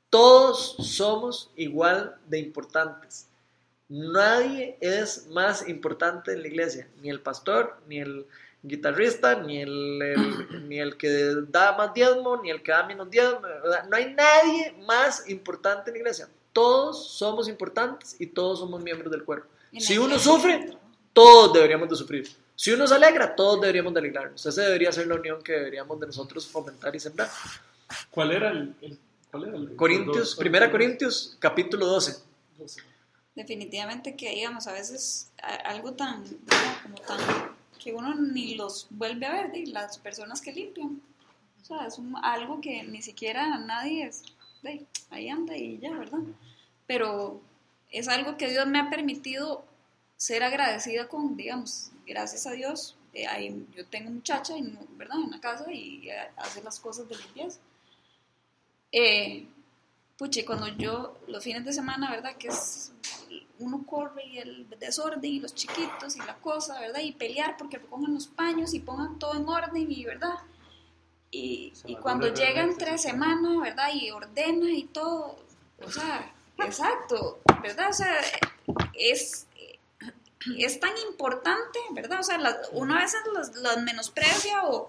Todos somos igual de importantes. Nadie es más importante en la iglesia, ni el pastor, ni el guitarrista, ni el, el- ni el que da más diezmo, ni el que da menos diezmo. ¿verdad? No hay nadie más importante en la iglesia. Todos somos importantes y todos somos miembros del cuerpo. Si uno sufre, todos deberíamos de sufrir. Si uno se alegra, todos deberíamos de alegrarnos. Esa debería ser la unión que deberíamos de nosotros fomentar y sembrar. ¿Cuál era el, el- cuál era el- Corintios, los dos- primera Corintios, capítulo 12. doce? Definitivamente que, digamos, a veces algo tan, como tan, que uno ni los vuelve a ver, de las personas que limpian. O sea, es un- algo que ni siquiera nadie es, de, ahí anda y ya, ¿verdad? Pero es algo que Dios me ha permitido ser agradecida con, digamos, gracias a Dios, eh, hay- yo tengo muchacha, no- ¿verdad? En la casa y eh, hace las cosas de limpieza. Eh, puche, cuando yo, los fines de semana, ¿verdad? Que es, uno corre y el desorden y los chiquitos y la cosa, ¿verdad? Y pelear porque pongan los paños y pongan todo en orden y, ¿verdad? Y, y cuando llega realmente entre ese semana, ¿verdad? Y ordena y todo, o sea, exacto, ¿verdad? O sea, es, es tan importante, ¿verdad? O sea, la- uno a veces los menosprecia o,